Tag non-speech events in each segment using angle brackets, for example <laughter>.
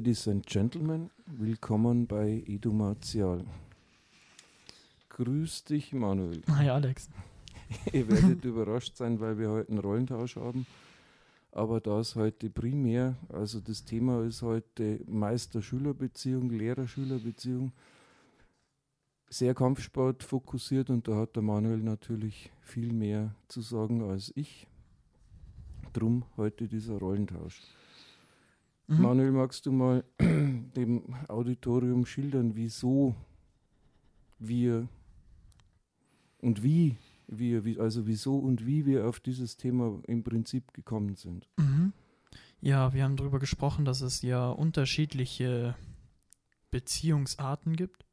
Ladies and Gentlemen, willkommen bei Edu Martial. Grüß dich, Manuel. Hi, Alex. <laughs> Ihr werdet überrascht sein, weil wir heute einen Rollentausch haben. Aber da ist heute primär, also das Thema ist heute Meister-Schüler-Beziehung, Lehrer-Schüler-Beziehung, sehr Kampfsport fokussiert und da hat der Manuel natürlich viel mehr zu sagen als ich. Drum heute dieser Rollentausch. Mhm. Manuel, magst du mal <clears throat> dem Auditorium schildern, wieso wir und wie wir, also wieso und wie wir auf dieses Thema im Prinzip gekommen sind? Mhm. Ja, wir haben darüber gesprochen, dass es ja unterschiedliche Beziehungsarten gibt.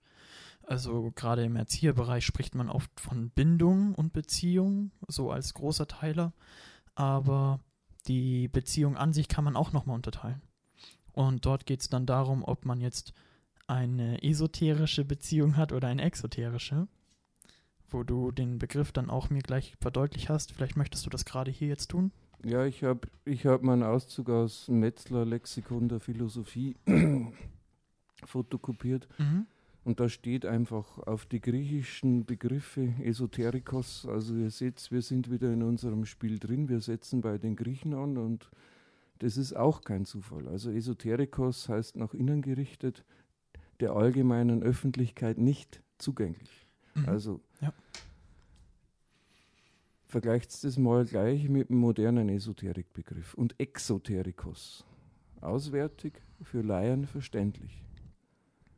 Also gerade im Erzieherbereich spricht man oft von Bindung und Beziehung, so als großer Teiler. Aber die Beziehung an sich kann man auch nochmal unterteilen. Und dort geht es dann darum, ob man jetzt eine esoterische Beziehung hat oder eine exoterische, wo du den Begriff dann auch mir gleich verdeutlicht hast. Vielleicht möchtest du das gerade hier jetzt tun? Ja, ich habe ich hab meinen Auszug aus Metzler Lexikon der Philosophie <clears throat> fotokopiert. Mhm. Und da steht einfach auf die griechischen Begriffe Esoterikos. Also ihr seht, wir sind wieder in unserem Spiel drin. Wir setzen bei den Griechen an und das ist auch kein Zufall. Also Esoterikos heißt nach innen gerichtet, der allgemeinen Öffentlichkeit nicht zugänglich. Mhm. Also ja. vergleicht das mal gleich mit dem modernen Esoterikbegriff. Und Exoterikos, auswärtig, für Laien verständlich.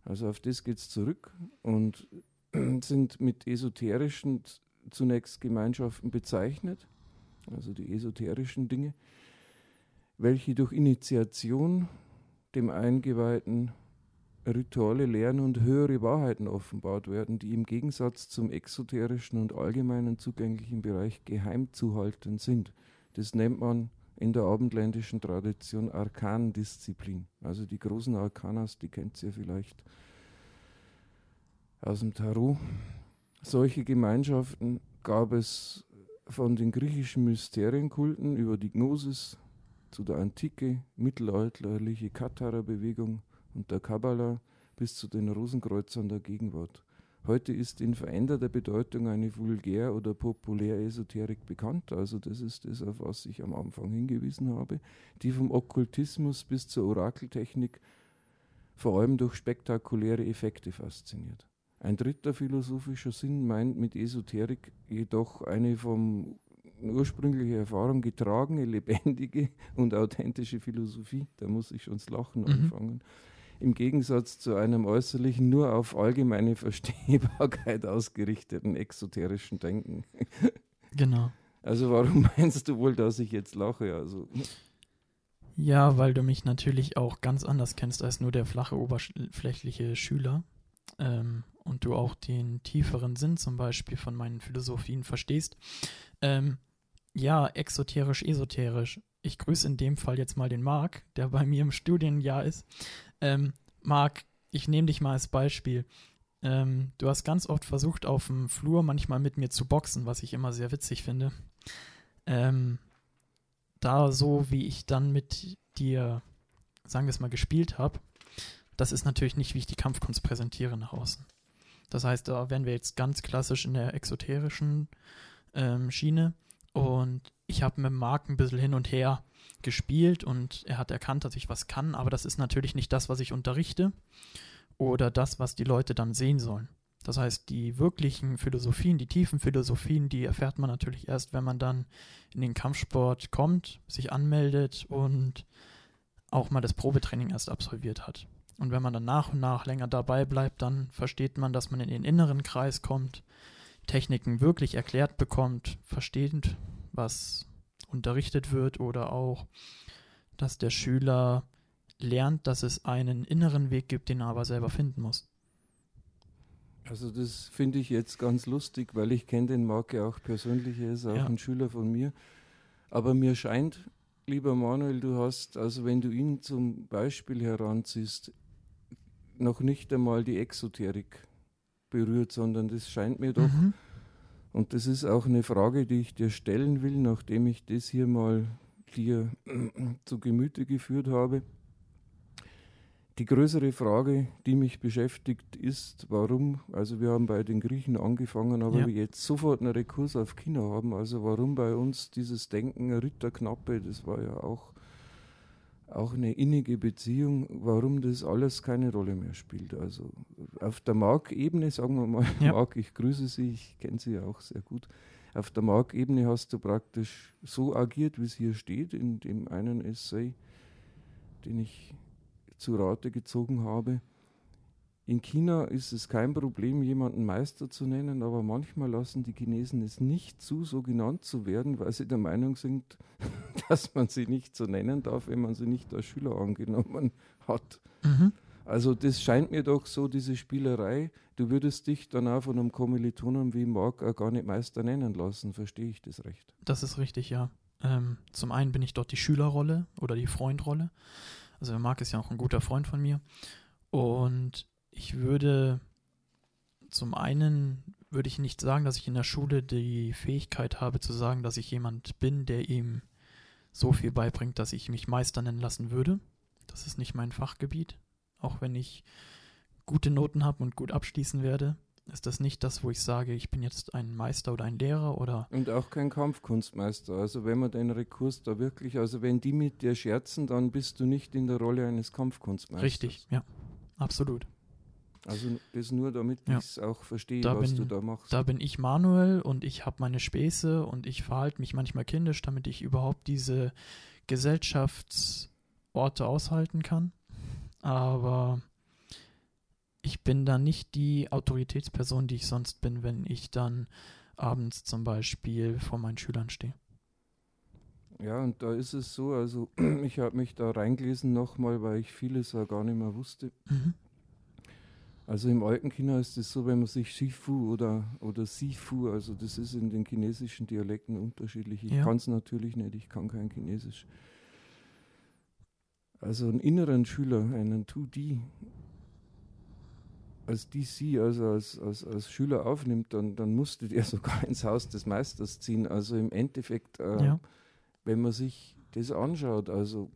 Also auf das geht es zurück und <clears throat> sind mit esoterischen zunächst Gemeinschaften bezeichnet, also die esoterischen Dinge welche durch Initiation dem Eingeweihten Rituale lernen und höhere Wahrheiten offenbart werden, die im Gegensatz zum exoterischen und allgemeinen zugänglichen Bereich geheim zu halten sind. Das nennt man in der abendländischen Tradition Arkandisziplin. Also die großen Arkanas, die kennt ihr vielleicht aus dem Tarot. Solche Gemeinschaften gab es von den griechischen Mysterienkulten über die Gnosis, zu der antike, mittelalterliche Katharer-Bewegung und der Kabbala bis zu den Rosenkreuzern der Gegenwart. Heute ist in veränderter Bedeutung eine Vulgär- oder Populär-Esoterik bekannt, also das ist das, auf was ich am Anfang hingewiesen habe, die vom Okkultismus bis zur Orakeltechnik vor allem durch spektakuläre Effekte fasziniert. Ein dritter philosophischer Sinn meint mit Esoterik jedoch eine vom ursprüngliche Erfahrung getragene, lebendige und authentische Philosophie. Da muss ich schon das Lachen mhm. anfangen. Im Gegensatz zu einem äußerlichen, nur auf allgemeine Verstehbarkeit ausgerichteten exoterischen Denken. Genau. Also warum meinst du wohl, dass ich jetzt lache? Also ja, weil du mich natürlich auch ganz anders kennst als nur der flache, oberflächliche Schüler. Ähm, und du auch den tieferen Sinn zum Beispiel von meinen Philosophien verstehst. Ähm, ja, exoterisch, esoterisch. Ich grüße in dem Fall jetzt mal den Marc, der bei mir im Studienjahr ist. Ähm, Marc, ich nehme dich mal als Beispiel. Ähm, du hast ganz oft versucht, auf dem Flur manchmal mit mir zu boxen, was ich immer sehr witzig finde. Ähm, da so, wie ich dann mit dir, sagen wir es mal, gespielt habe, das ist natürlich nicht, wie ich die Kampfkunst präsentiere nach außen. Das heißt, da wären wir jetzt ganz klassisch in der exoterischen ähm, Schiene. Und ich habe mit Marc ein bisschen hin und her gespielt und er hat erkannt, dass ich was kann, aber das ist natürlich nicht das, was ich unterrichte oder das, was die Leute dann sehen sollen. Das heißt, die wirklichen Philosophien, die tiefen Philosophien, die erfährt man natürlich erst, wenn man dann in den Kampfsport kommt, sich anmeldet und auch mal das Probetraining erst absolviert hat. Und wenn man dann nach und nach länger dabei bleibt, dann versteht man, dass man in den inneren Kreis kommt, Techniken wirklich erklärt bekommt, versteht, was unterrichtet wird oder auch, dass der Schüler lernt, dass es einen inneren Weg gibt, den er aber selber finden muss. Also das finde ich jetzt ganz lustig, weil ich kenne den Marc ja auch persönlich, er ist auch ja. ein Schüler von mir. Aber mir scheint, lieber Manuel, du hast, also wenn du ihn zum Beispiel heranziehst, noch nicht einmal die Exoterik berührt, sondern das scheint mir doch, mhm. und das ist auch eine Frage, die ich dir stellen will, nachdem ich das hier mal dir <clears throat> zu Gemüte geführt habe. die größere Frage, die mich beschäftigt, ist, warum, also wir haben bei den Griechen angefangen, aber Ja. wir jetzt sofort einen Rekurs auf China haben, also warum bei uns dieses Denken Ritterknappe, das war ja auch, auch eine innige Beziehung, warum das alles keine Rolle mehr spielt. Also auf der Markebene, sagen wir mal, Ja. Mark, ich grüße Sie, ich kenne Sie ja auch sehr gut. Auf der Markebene hast du praktisch so agiert, wie es hier steht, in dem einen Essay, den ich zu Rate gezogen habe. In China ist es kein Problem, jemanden Meister zu nennen, aber manchmal lassen die Chinesen es nicht zu, so genannt zu werden, weil sie der Meinung sind, <laughs> dass man sie nicht so nennen darf, wenn man sie nicht als Schüler angenommen hat. Mhm. Also das scheint mir doch so, diese Spielerei, du würdest dich dann auch von einem Kommilitonen wie Marc auch gar nicht Meister nennen lassen, verstehe ich das recht? Das ist richtig, ja. Ähm, zum einen bin ich dort die Schülerrolle oder die Freundrolle. Also Marc ist ja auch ein guter Freund von mir. Und ich würde zum einen würde ich nicht sagen, dass ich in der Schule die Fähigkeit habe zu sagen, dass ich jemand bin, der ihm so viel beibringt, dass ich mich Meister nennen lassen würde. Das ist nicht mein Fachgebiet. Auch wenn ich gute Noten habe und gut abschließen werde, ist das nicht das, wo ich sage, ich bin jetzt ein Meister oder ein Lehrer oder Und auch kein Kampfkunstmeister. Also wenn man den Rekurs da wirklich, also wenn die mit dir scherzen, dann bist du nicht in der Rolle eines Kampfkunstmeisters. richtig, ja, absolut. Also das nur, damit Ja. ich es auch verstehe, Da was bin- du da machst. Da bin ich Manuel und ich habe meine Späße und ich verhalte mich manchmal kindisch, damit ich überhaupt diese Gesellschaftsorte aushalten kann. Aber ich bin da nicht die Autoritätsperson, die ich sonst bin, wenn ich dann abends zum Beispiel vor meinen Schülern stehe. Ja, und da ist es so, also <clears throat> ich habe mich da reingelesen nochmal, weil ich vieles ja gar nicht mehr wusste. Mhm. Also im alten China ist es so, wenn man sich Shifu oder, oder Sifu, also das ist in den chinesischen Dialekten unterschiedlich. Ich Ja. kann es natürlich nicht, ich kann kein Chinesisch. Also einen inneren Schüler, einen 2D, als DC, also als, als, als Schüler aufnimmt, dann, dann musste der <laughs> sogar ins Haus des Meisters ziehen. Also im Endeffekt, äh, Ja. wenn man sich das anschaut, also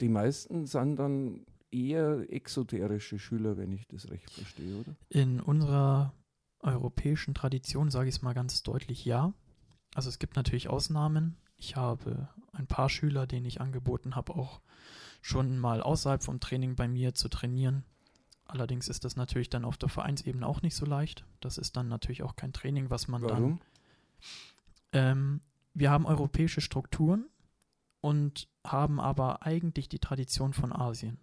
die meisten sind dann eher exoterische Schüler, wenn ich das recht verstehe, oder? In unserer europäischen Tradition sage ich es mal ganz deutlich ja. Also es gibt natürlich Ausnahmen. Ich habe ein paar Schüler, denen ich angeboten habe, auch schon mal außerhalb vom Training bei mir zu trainieren. Allerdings ist das natürlich dann auf der Vereinsebene auch nicht so leicht. Das ist dann natürlich auch kein Training, was man dann Warum? ähm, wir haben europäische Strukturen und haben aber eigentlich die Tradition von Asien.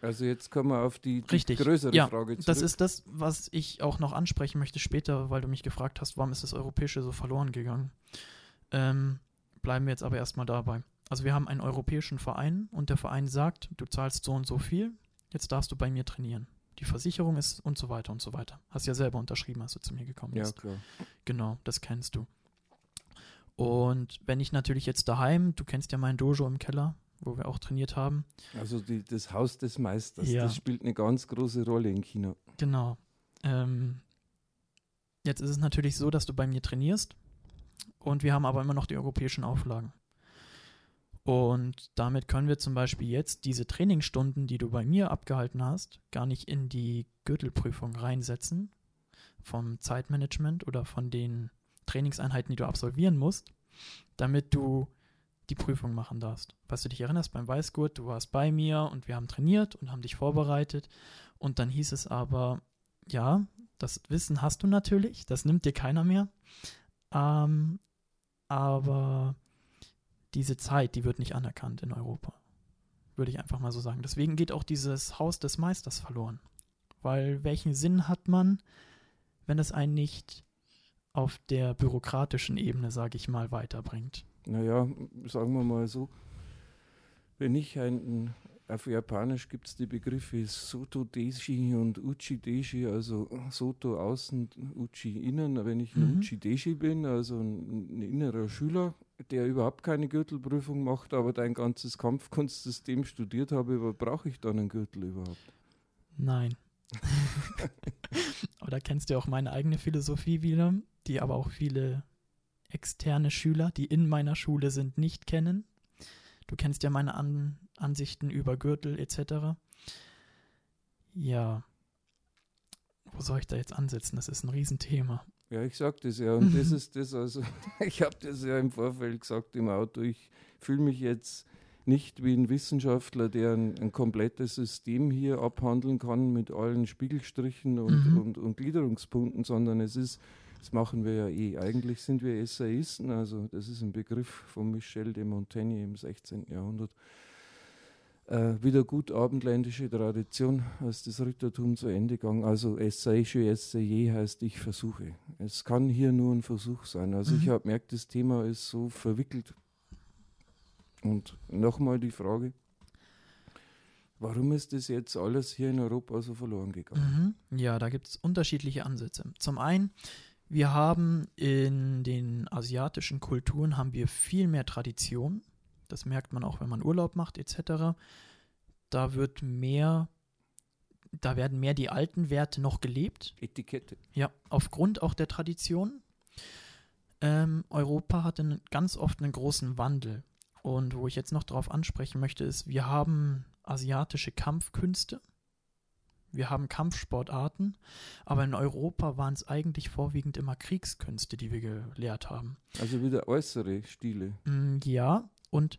Also jetzt kommen wir auf die, die Richtig, größere ja, Frage zurück. Das ist das, was ich auch noch ansprechen möchte später, weil du mich gefragt hast, warum ist das Europäische so verloren gegangen. Ähm, bleiben wir jetzt aber erstmal dabei. Also wir haben einen europäischen Verein und der Verein sagt, du zahlst so und so viel, jetzt darfst du bei mir trainieren. Die Versicherung ist und so weiter und so weiter. Hast ja selber unterschrieben, als du zu mir gekommen ja, bist. klar. Genau, das kennst du. Und wenn ich natürlich jetzt daheim, du kennst ja mein Dojo im Keller, wo wir auch trainiert haben, Also die, das Haus des Meisters, Ja. das spielt eine ganz große Rolle in China. Genau. Ähm, jetzt ist es natürlich so, dass du bei mir trainierst und wir haben aber immer noch die europäischen Auflagen. Und damit können wir zum Beispiel jetzt diese Trainingsstunden, die du bei mir abgehalten hast, gar nicht in die Gürtelprüfung reinsetzen vom Zeitmanagement oder von den Trainingseinheiten, die du absolvieren musst, damit du die Prüfung machen darfst. Was du dich erinnerst beim Weißgurt, du warst bei mir und wir haben trainiert und haben dich vorbereitet und dann hieß es aber, ja, das Wissen hast du natürlich, das nimmt dir keiner mehr. Ähm, aber diese Zeit, die wird nicht anerkannt in Europa. Würde ich einfach mal so sagen. Deswegen geht auch dieses Haus des Meisters verloren. Weil welchen Sinn hat man, wenn es einen nicht auf der bürokratischen Ebene, sage ich mal, weiterbringt? Naja, sagen wir mal so, wenn ich ein, auf Japanisch gibt es die Begriffe Soto Deshi und Uchi Deshi, also Soto außen, Uchi innen. Wenn ich ein Mhm. Uchi Deshi bin, also ein, ein innerer Schüler, der überhaupt keine Gürtelprüfung macht, aber dein ganzes Kampfkunstsystem studiert habe, brauche ich dann einen Gürtel überhaupt? Nein. <laughs> aber da kennst du auch meine eigene Philosophie wieder, die aber auch viele externe Schüler, die in meiner Schule sind, nicht kennen. Du kennst ja meine An Ansichten über Gürtel etc. Ja. Wo soll ich da jetzt ansetzen? Das ist ein Riesenthema. Ja, ich sag das ja. Und das ist das, also, <laughs> ich habe das ja im Vorfeld gesagt im Auto. Ich fühle mich jetzt nicht wie ein Wissenschaftler, der ein, ein, komplettes System hier abhandeln kann mit allen Spiegelstrichen und, mhm. und, und Gliederungspunkten, sondern es ist, das machen wir ja eh. Eigentlich sind wir Essayisten, also das ist ein Begriff von Michel de Montaigne im 16. Jahrhundert. Äh, wieder gut abendländische Tradition, als das Rittertum zu Ende ging. Also Essay, je essayer heißt ich versuche. Es kann hier nur ein Versuch sein. Also mhm. ich habe gemerkt, das Thema ist so verwickelt und nochmal die Frage, warum ist das jetzt alles hier in Europa so verloren gegangen? Mhm. Ja, da gibt es unterschiedliche Ansätze. Zum einen, wir haben in den asiatischen Kulturen haben wir viel mehr Tradition. Das merkt man auch, wenn man Urlaub macht etc. Da wird mehr, da werden mehr die alten Werte noch gelebt. Etikette. Ja, aufgrund auch der Tradition. Ähm, Europa hatte ganz oft einen großen Wandel. Und wo ich jetzt noch darauf ansprechen möchte, ist, wir haben asiatische Kampfkünste, wir haben Kampfsportarten, aber in Europa waren es eigentlich vorwiegend immer Kriegskünste, die wir gelehrt haben. Also wieder äußere Stile. Mm, ja, und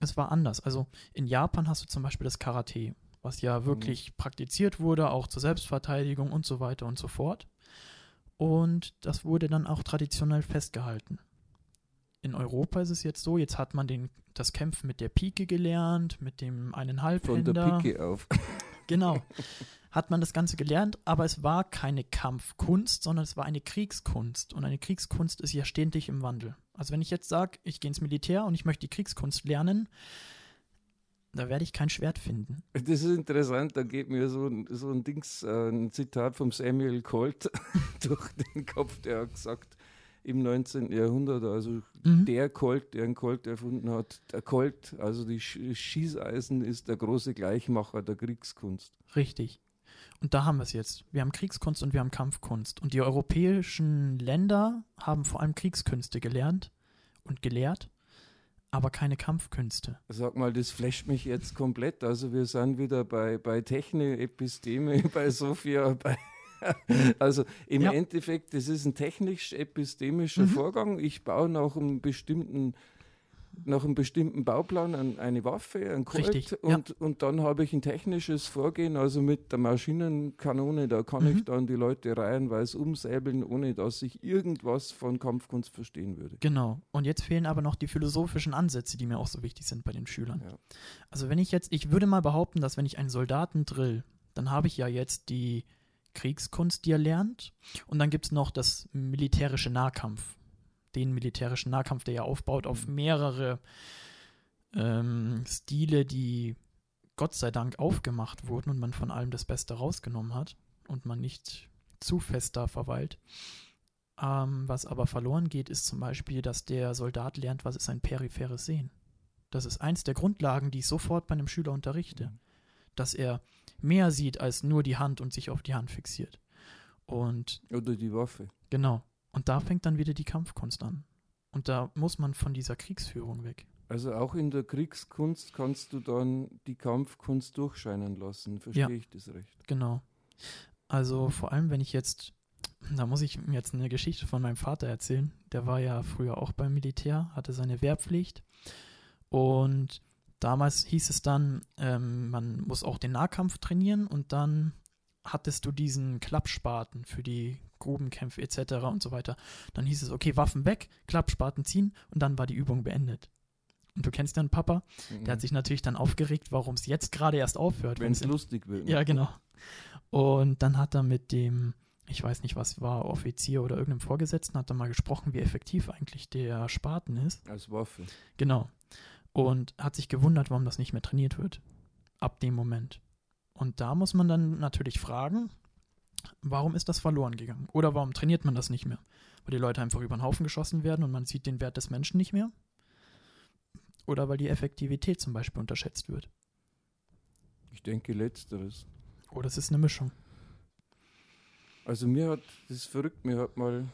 es war anders. Also in Japan hast du zum Beispiel das Karate, was ja wirklich mhm. praktiziert wurde, auch zur Selbstverteidigung und so weiter und so fort. Und das wurde dann auch traditionell festgehalten in Europa ist es jetzt so, jetzt hat man den, das Kämpfen mit der Pike gelernt, mit dem einen Halbhänder. Von der Pike auf. <laughs> Genau. Hat man das Ganze gelernt, aber es war keine Kampfkunst, sondern es war eine Kriegskunst. Und eine Kriegskunst ist ja ständig im Wandel. Also wenn ich jetzt sage, ich gehe ins Militär und ich möchte die Kriegskunst lernen, da werde ich kein Schwert finden. Das ist interessant, da geht mir so, so ein Dings, äh, ein Zitat vom Samuel Colt <laughs> durch den Kopf, der hat gesagt, im 19. Jahrhundert. Also mhm. der Colt, der einen Colt erfunden hat, der Colt, also die Schießeisen, ist der große Gleichmacher der Kriegskunst. Richtig. Und da haben wir es jetzt. Wir haben Kriegskunst und wir haben Kampfkunst. Und die europäischen Länder haben vor allem Kriegskünste gelernt und gelehrt, aber keine Kampfkünste. Sag mal, das flasht mich jetzt komplett. Also wir sind wieder bei, bei Techne, Episteme, <laughs> bei Sophia, bei <laughs> also im ja. Endeffekt, das ist ein technisch-epistemischer mhm. Vorgang. Ich baue nach einem bestimmten nach einem bestimmten Bauplan eine Waffe, ein Colt Richtig, und, ja. und dann habe ich ein technisches Vorgehen, also mit der Maschinenkanone, da kann mhm. ich dann die Leute reihenweise umsäbeln, ohne dass ich irgendwas von Kampfkunst verstehen würde. Genau. Und jetzt fehlen aber noch die philosophischen Ansätze, die mir auch so wichtig sind bei den Schülern. Ja. Also wenn ich jetzt, ich würde mal behaupten, dass wenn ich einen Soldaten drill, dann habe ich ja jetzt die Kriegskunst, die er lernt. Und dann gibt es noch das militärische Nahkampf. Den militärischen Nahkampf, der ja aufbaut auf mhm. mehrere ähm, Stile, die Gott sei Dank aufgemacht wurden und man von allem das Beste rausgenommen hat und man nicht zu fest da verweilt. Ähm, was aber verloren geht, ist zum Beispiel, dass der Soldat lernt, was ist ein peripheres Sehen. Das ist eins der Grundlagen, die ich sofort bei einem Schüler unterrichte. Mhm. Dass er mehr sieht als nur die Hand und sich auf die Hand fixiert. Und Oder die Waffe. Genau. Und da fängt dann wieder die Kampfkunst an. Und da muss man von dieser Kriegsführung weg. Also auch in der Kriegskunst kannst du dann die Kampfkunst durchscheinen lassen. Verstehe ja, ich das recht? Genau. Also vor allem, wenn ich jetzt, da muss ich jetzt eine Geschichte von meinem Vater erzählen. Der war ja früher auch beim Militär, hatte seine Wehrpflicht. Und Damals hieß es dann, ähm, man muss auch den Nahkampf trainieren und dann hattest du diesen Klappspaten für die Grubenkämpfe etc. und so weiter. Dann hieß es, okay, Waffen weg, Klappspaten ziehen und dann war die Übung beendet. Und du kennst deinen Papa, mhm. der hat mhm. sich natürlich dann aufgeregt, warum es jetzt gerade erst aufhört. Wenn es lustig wird. Ne? Ja, genau. Und dann hat er mit dem, ich weiß nicht, was war, Offizier oder irgendeinem Vorgesetzten, hat er mal gesprochen, wie effektiv eigentlich der Spaten ist. Als Waffe. Genau und hat sich gewundert, warum das nicht mehr trainiert wird. Ab dem Moment. Und da muss man dann natürlich fragen, warum ist das verloren gegangen? Oder warum trainiert man das nicht mehr? Weil die Leute einfach über den Haufen geschossen werden und man sieht den Wert des Menschen nicht mehr? Oder weil die Effektivität zum Beispiel unterschätzt wird? Ich denke letzteres. Oder es ist eine Mischung. Also mir hat, das ist verrückt, mir hat mal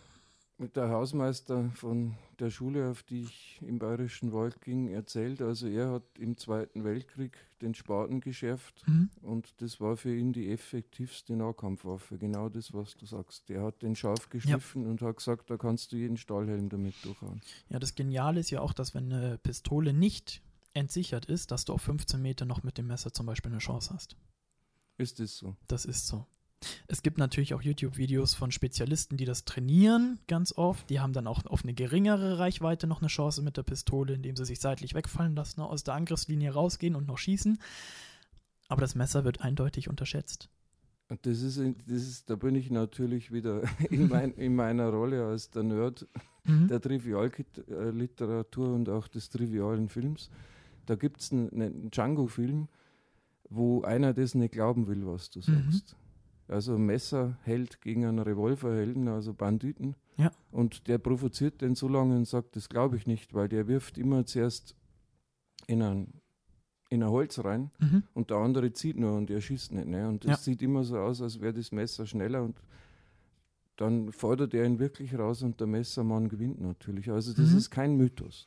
der Hausmeister von der Schule, auf die ich im Bayerischen Wald ging, erzählt. Also er hat im Zweiten Weltkrieg den Spaten geschärft Mhm. und das war für ihn die effektivste Nahkampfwaffe. Genau das, was du sagst. Der hat den scharf geschliffen und hat gesagt, da kannst du jeden Stahlhelm damit durchhauen. Ja, das Geniale ist ja auch, dass wenn eine Pistole nicht entsichert ist, dass du auf 15 Meter noch mit dem Messer zum Beispiel eine Chance hast. Ist das so? Das ist so. Es gibt natürlich auch YouTube-Videos von Spezialisten, die das trainieren, ganz oft. Die haben dann auch auf eine geringere Reichweite noch eine Chance mit der Pistole, indem sie sich seitlich wegfallen lassen, aus der Angriffslinie rausgehen und noch schießen. Aber das Messer wird eindeutig unterschätzt. Und das ist, das ist, da bin ich natürlich wieder <laughs> in, mein, in meiner Rolle als der Nerd Mhm. der Trivialliteratur und auch des trivialen Films. Da gibt es einen, einen Django-Film, wo einer das nicht glauben will, was du Mhm. Also Messer hält gegen einen Revolverhelden, also Banditen. Ja. Und der provoziert den so lange und sagt, das glaube ich nicht, weil der wirft immer zuerst in ein, in ein Holz rein Mhm. und der andere zieht nur und er schießt nicht. Ne? Und das Ja. sieht immer so aus, als wäre das Messer schneller und dann fordert er ihn wirklich raus und der Messermann gewinnt natürlich. Also das Mhm. ist kein Mythos.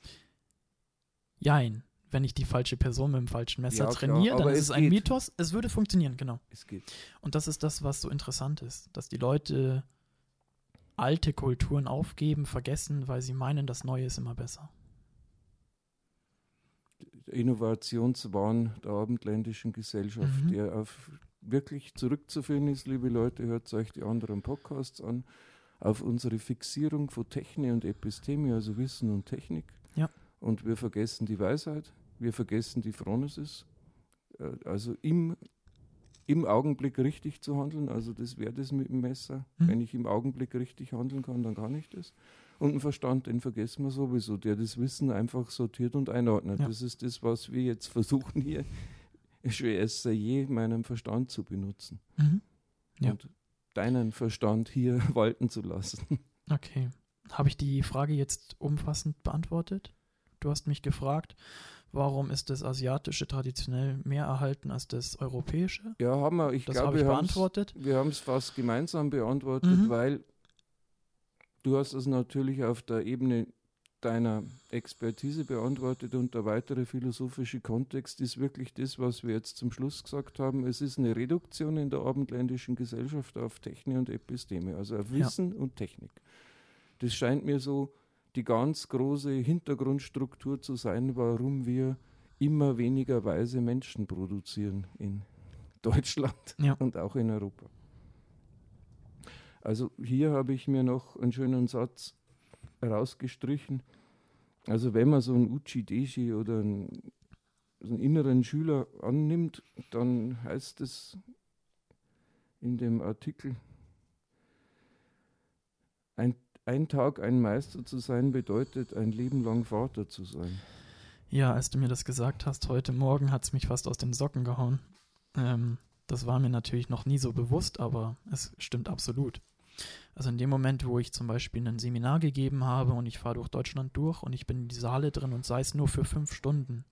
Jein. Wenn ich die falsche Person mit dem falschen Messer Ja, trainiere, dann ist es es ein. Mythos. Es würde funktionieren, genau. Es geht. Und das ist das, was so interessant ist, dass die Leute alte Kulturen aufgeben, vergessen, weil sie meinen, das Neue ist immer besser. Der Innovationswahn der abendländischen Gesellschaft, Mhm. der auf wirklich zurückzuführen ist, liebe Leute, hört euch die anderen Podcasts an, auf unsere Fixierung von Technik und Episteme, also Wissen und Technik. Ja. Und wir vergessen die Weisheit, wir vergessen die Phronesis, äh, also im, im Augenblick richtig zu handeln, also das wäre das mit dem Messer. Mhm. Wenn ich im Augenblick richtig handeln kann, dann kann ich das. Und den Verstand, den vergessen wir sowieso, der das Wissen einfach sortiert und einordnet. Ja. Das ist das, was wir jetzt <laughs> versuchen hier je meinen Verstand zu benutzen Mhm. Ja. und deinen Verstand hier <laughs> walten zu lassen. Okay. Habe ich die Frage jetzt umfassend beantwortet? Du hast mich gefragt, warum ist das Asiatische traditionell mehr erhalten als das Europäische? Ja, haben wir. Ich Das glaube, wir beantwortet. wir haben es fast gemeinsam beantwortet, Mhm. weil du hast es natürlich auf der Ebene deiner Expertise beantwortet und der weitere philosophische Kontext ist wirklich das, was wir jetzt zum Schluss gesagt haben. Es ist eine Reduktion in der abendländischen Gesellschaft auf Technik und Episteme, also auf Ja. Wissen und Technik. Das scheint mir so die ganz große Hintergrundstruktur zu sein, warum wir immer weniger weise Menschen produzieren in Deutschland Ja. und auch in Europa. Also hier habe ich mir noch einen schönen Satz rausgestrichen. Also wenn man so einen Uchi-Deshi oder einen, so einen inneren Schüler annimmt, dann heißt es in dem Artikel, ein, ein Tag ein Meister zu sein bedeutet, ein Leben lang Vater zu sein. Ja, als du mir das gesagt hast, heute Morgen hat es mich fast aus den Socken gehauen. Ähm, das war mir natürlich noch nie so bewusst, aber es stimmt absolut. Also in dem Moment, wo ich zum Beispiel ein Seminar gegeben habe und ich fahre durch Deutschland durch und ich bin in dieser Halle drin und sei es nur für fünf Stunden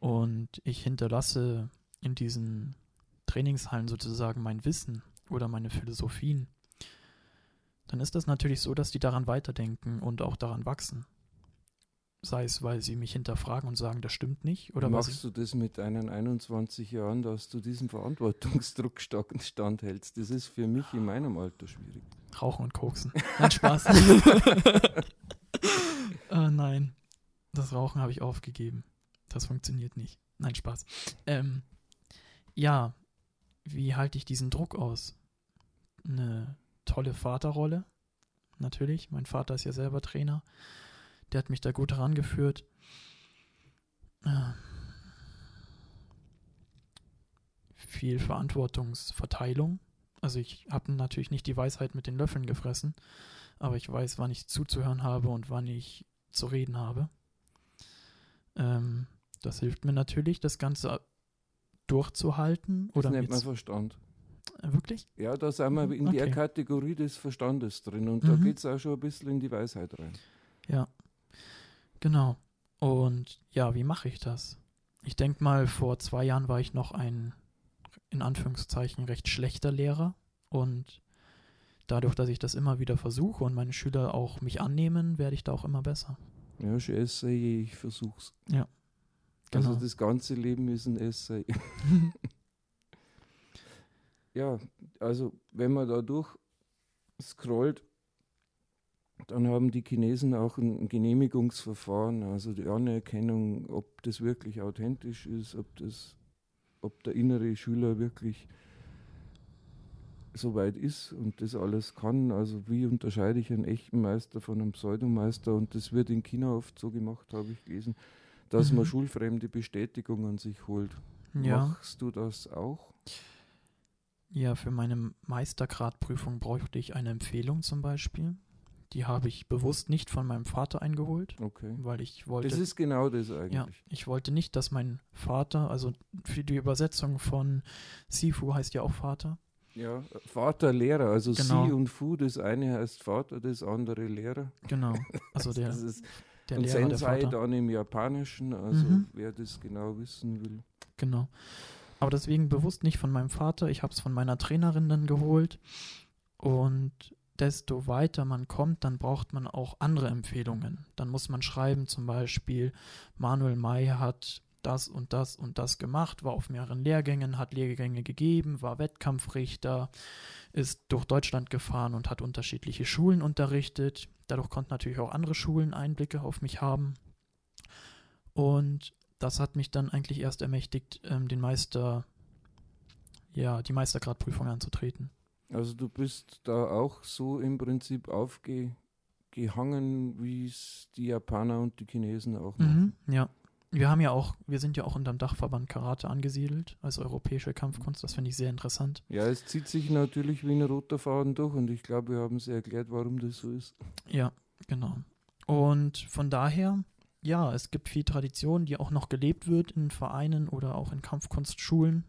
und ich hinterlasse in diesen Trainingshallen sozusagen mein Wissen oder meine Philosophien, dann ist das natürlich so, dass die daran weiterdenken und auch daran wachsen. Sei es, weil sie mich hinterfragen und sagen, das stimmt nicht, oder Machst du das mit deinen 21 Jahren, dass du diesen Verantwortungsdruck standhältst? Das ist für mich in meinem Alter schwierig. Rauchen und Koksen. Nein, Spaß. <laughs> äh, nein, das Rauchen habe ich aufgegeben. Das funktioniert nicht. Nein, Spaß. Ähm, ja, wie halte ich diesen Druck aus? Eine tolle Vaterrolle, natürlich. Mein Vater ist ja selber Trainer. Der hat mich da gut herangeführt. Äh, viel Verantwortungsverteilung. Also ich habe natürlich nicht die Weisheit mit den Löffeln gefressen, aber ich weiß, wann ich zuzuhören habe und wann ich zu reden habe. Ähm, das hilft mir natürlich, das Ganze durchzuhalten. Das Oder nennt man Verstand. Wirklich? Ja, da sind wir Mhm, in der okay. Kategorie des Verstandes drin und da Mhm. geht es auch schon ein bisschen in die Weisheit rein. Ja, genau. Und ja, wie mache ich das? Ich denke mal, vor zwei Jahren war ich noch ein, in Anführungszeichen, recht schlechter Lehrer. Und dadurch, dass ich das immer wieder versuche und meine Schüler auch mich annehmen, werde ich da auch immer besser. Ja, schon Essay, ich versuch's. Ja. Genau. Also das ganze Leben ist ein Essay. <laughs> ja, also wenn man da durch scrollt, dann haben die Chinesen auch ein Genehmigungsverfahren, also die Anerkennung, ob das wirklich authentisch ist, ob, das, ob der innere Schüler wirklich so weit ist und das alles kann. Also wie unterscheide ich einen echten Meister von einem Pseudomeister? Und das wird in China oft so gemacht, habe ich gelesen, dass mhm. man schulfremde Bestätigung an sich holt. Ja. Machst du das auch? Ja, für meine Meistergradprüfung brauchte ich eine Empfehlung zum Beispiel. Die habe ich bewusst nicht von meinem Vater eingeholt, okay. weil ich wollte. Das ist genau das eigentlich. Ja, ich wollte nicht, dass mein Vater, also für die Übersetzung von Sifu heißt ja auch Vater. Ja, Vater, Lehrer, also genau. Sie und Fu, das eine heißt Vater, das andere Lehrer. Genau, <laughs> also der, das ist, der und Lehrer, Sensei der dann im Japanischen, also mhm. wer das genau wissen will. Genau, aber deswegen bewusst nicht von meinem Vater, ich habe es von meiner Trainerin dann geholt und desto weiter man kommt, dann braucht man auch andere Empfehlungen. Dann muss man schreiben, zum Beispiel, Manuel May hat das und das und das gemacht, war auf mehreren Lehrgängen, hat Lehrgänge gegeben, war Wettkampfrichter, ist durch Deutschland gefahren und hat unterschiedliche Schulen unterrichtet. Dadurch konnten natürlich auch andere Schulen Einblicke auf mich haben. Und das hat mich dann eigentlich erst ermächtigt, ähm, den Meister, ja, die Meistergradprüfung anzutreten. Also du bist da auch so im Prinzip aufgehangen, wie es die Japaner und die Chinesen auch machen. Mhm, ja. Wir haben ja auch, wir sind ja auch unter dem Dachverband Karate angesiedelt als europäische Kampfkunst. Das finde ich sehr interessant. Ja, es zieht sich natürlich wie ein roter Faden durch und ich glaube, wir haben es erklärt, warum das so ist. Ja, genau. Und von daher, ja, es gibt viel Tradition, die auch noch gelebt wird in Vereinen oder auch in Kampfkunstschulen.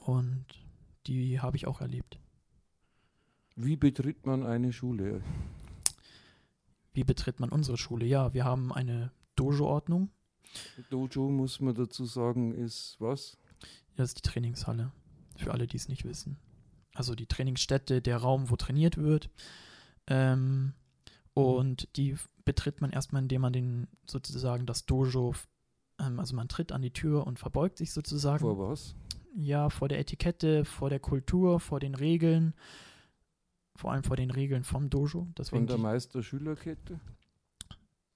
Und die habe ich auch erlebt. Wie betritt man eine Schule? Wie betritt man unsere Schule? Ja, wir haben eine Dojo-Ordnung. Dojo, muss man dazu sagen, ist was? Das ist die Trainingshalle, für alle, die es nicht wissen. Also die Trainingsstätte, der Raum, wo trainiert wird. Ähm, und die betritt man erstmal, indem man den sozusagen das Dojo, ähm, also man tritt an die Tür und verbeugt sich sozusagen. Vor was? Ja, vor der Etikette, vor der Kultur, vor den Regeln vor allem vor den Regeln vom Dojo. Deswegen Von der Meister-Schülerkette?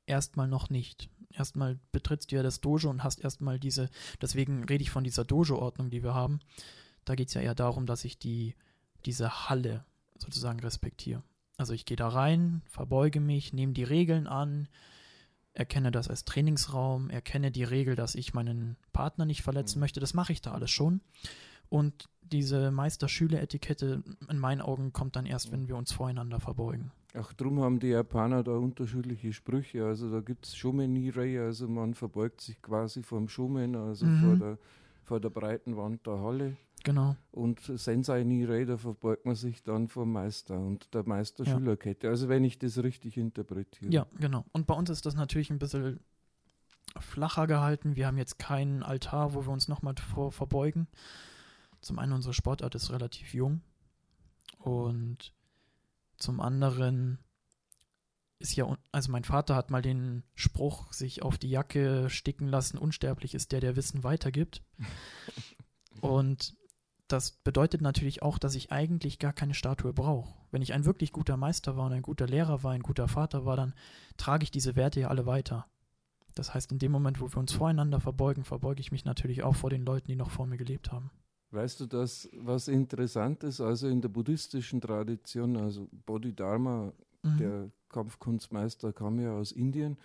Erstmal noch nicht. Erstmal betrittst du ja das Dojo und hast erstmal diese, deswegen rede ich von dieser Dojo-Ordnung, die wir haben. Da geht es ja eher darum, dass ich die, diese Halle sozusagen respektiere. Also ich gehe da rein, verbeuge mich, nehme die Regeln an, erkenne das als Trainingsraum, erkenne die Regel, dass ich meinen Partner nicht verletzen mhm. möchte. Das mache ich da alles schon. Und diese Meister-Schüler-Etikette in meinen Augen kommt dann erst, wenn wir uns voreinander verbeugen. Ach, drum haben die Japaner da unterschiedliche Sprüche. Also da gibt es Shomen-Nirei, also man verbeugt sich quasi vom Shomen, also mhm. vor, der, vor der breiten Wand der Halle. Genau. Und Sensei Nirei, da verbeugt man sich dann vom Meister und der Meister-Schülerkette. Ja. Also wenn ich das richtig interpretiere. Ja, genau. Und bei uns ist das natürlich ein bisschen flacher gehalten. Wir haben jetzt keinen Altar, wo wir uns nochmal vor, verbeugen. Zum einen, unsere Sportart ist relativ jung und zum anderen ist ja, also mein Vater hat mal den Spruch sich auf die Jacke sticken lassen, unsterblich ist der, der Wissen weitergibt. <laughs> und das bedeutet natürlich auch, dass ich eigentlich gar keine Statue brauche. Wenn ich ein wirklich guter Meister war und ein guter Lehrer war, ein guter Vater war, dann trage ich diese Werte ja alle weiter. Das heißt, in dem Moment, wo wir uns voreinander verbeugen, verbeuge ich mich natürlich auch vor den Leuten, die noch vor mir gelebt haben. Weißt du, dass was interessant ist, also in der buddhistischen Tradition, also Bodhidharma, mhm. der Kampfkunstmeister, kam ja aus Indien.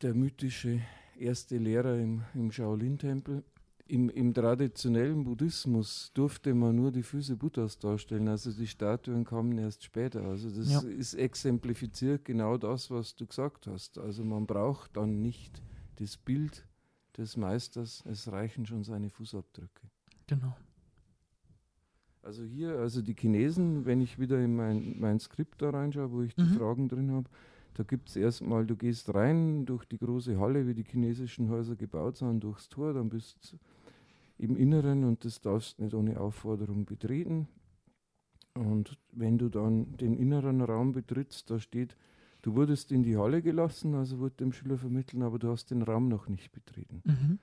Der mythische erste Lehrer im, im Shaolin-Tempel. Im, Im traditionellen Buddhismus durfte man nur die Füße Buddhas darstellen, also die Statuen kamen erst später. Also das ja. ist exemplifiziert genau das, was du gesagt hast. Also man braucht dann nicht das Bild des Meisters, es reichen schon seine Fußabdrücke. Genau. Also hier, also die Chinesen, wenn ich wieder in mein, mein Skript da reinschaue, wo ich die mhm. Fragen drin habe, da gibt es erstmal, du gehst rein durch die große Halle, wie die chinesischen Häuser gebaut sind, durchs Tor, dann bist du im Inneren und das darfst nicht ohne Aufforderung betreten. Und wenn du dann den inneren Raum betrittst, da steht, du wurdest in die Halle gelassen, also wurde dem Schüler vermitteln, aber du hast den Raum noch nicht betreten. Mhm.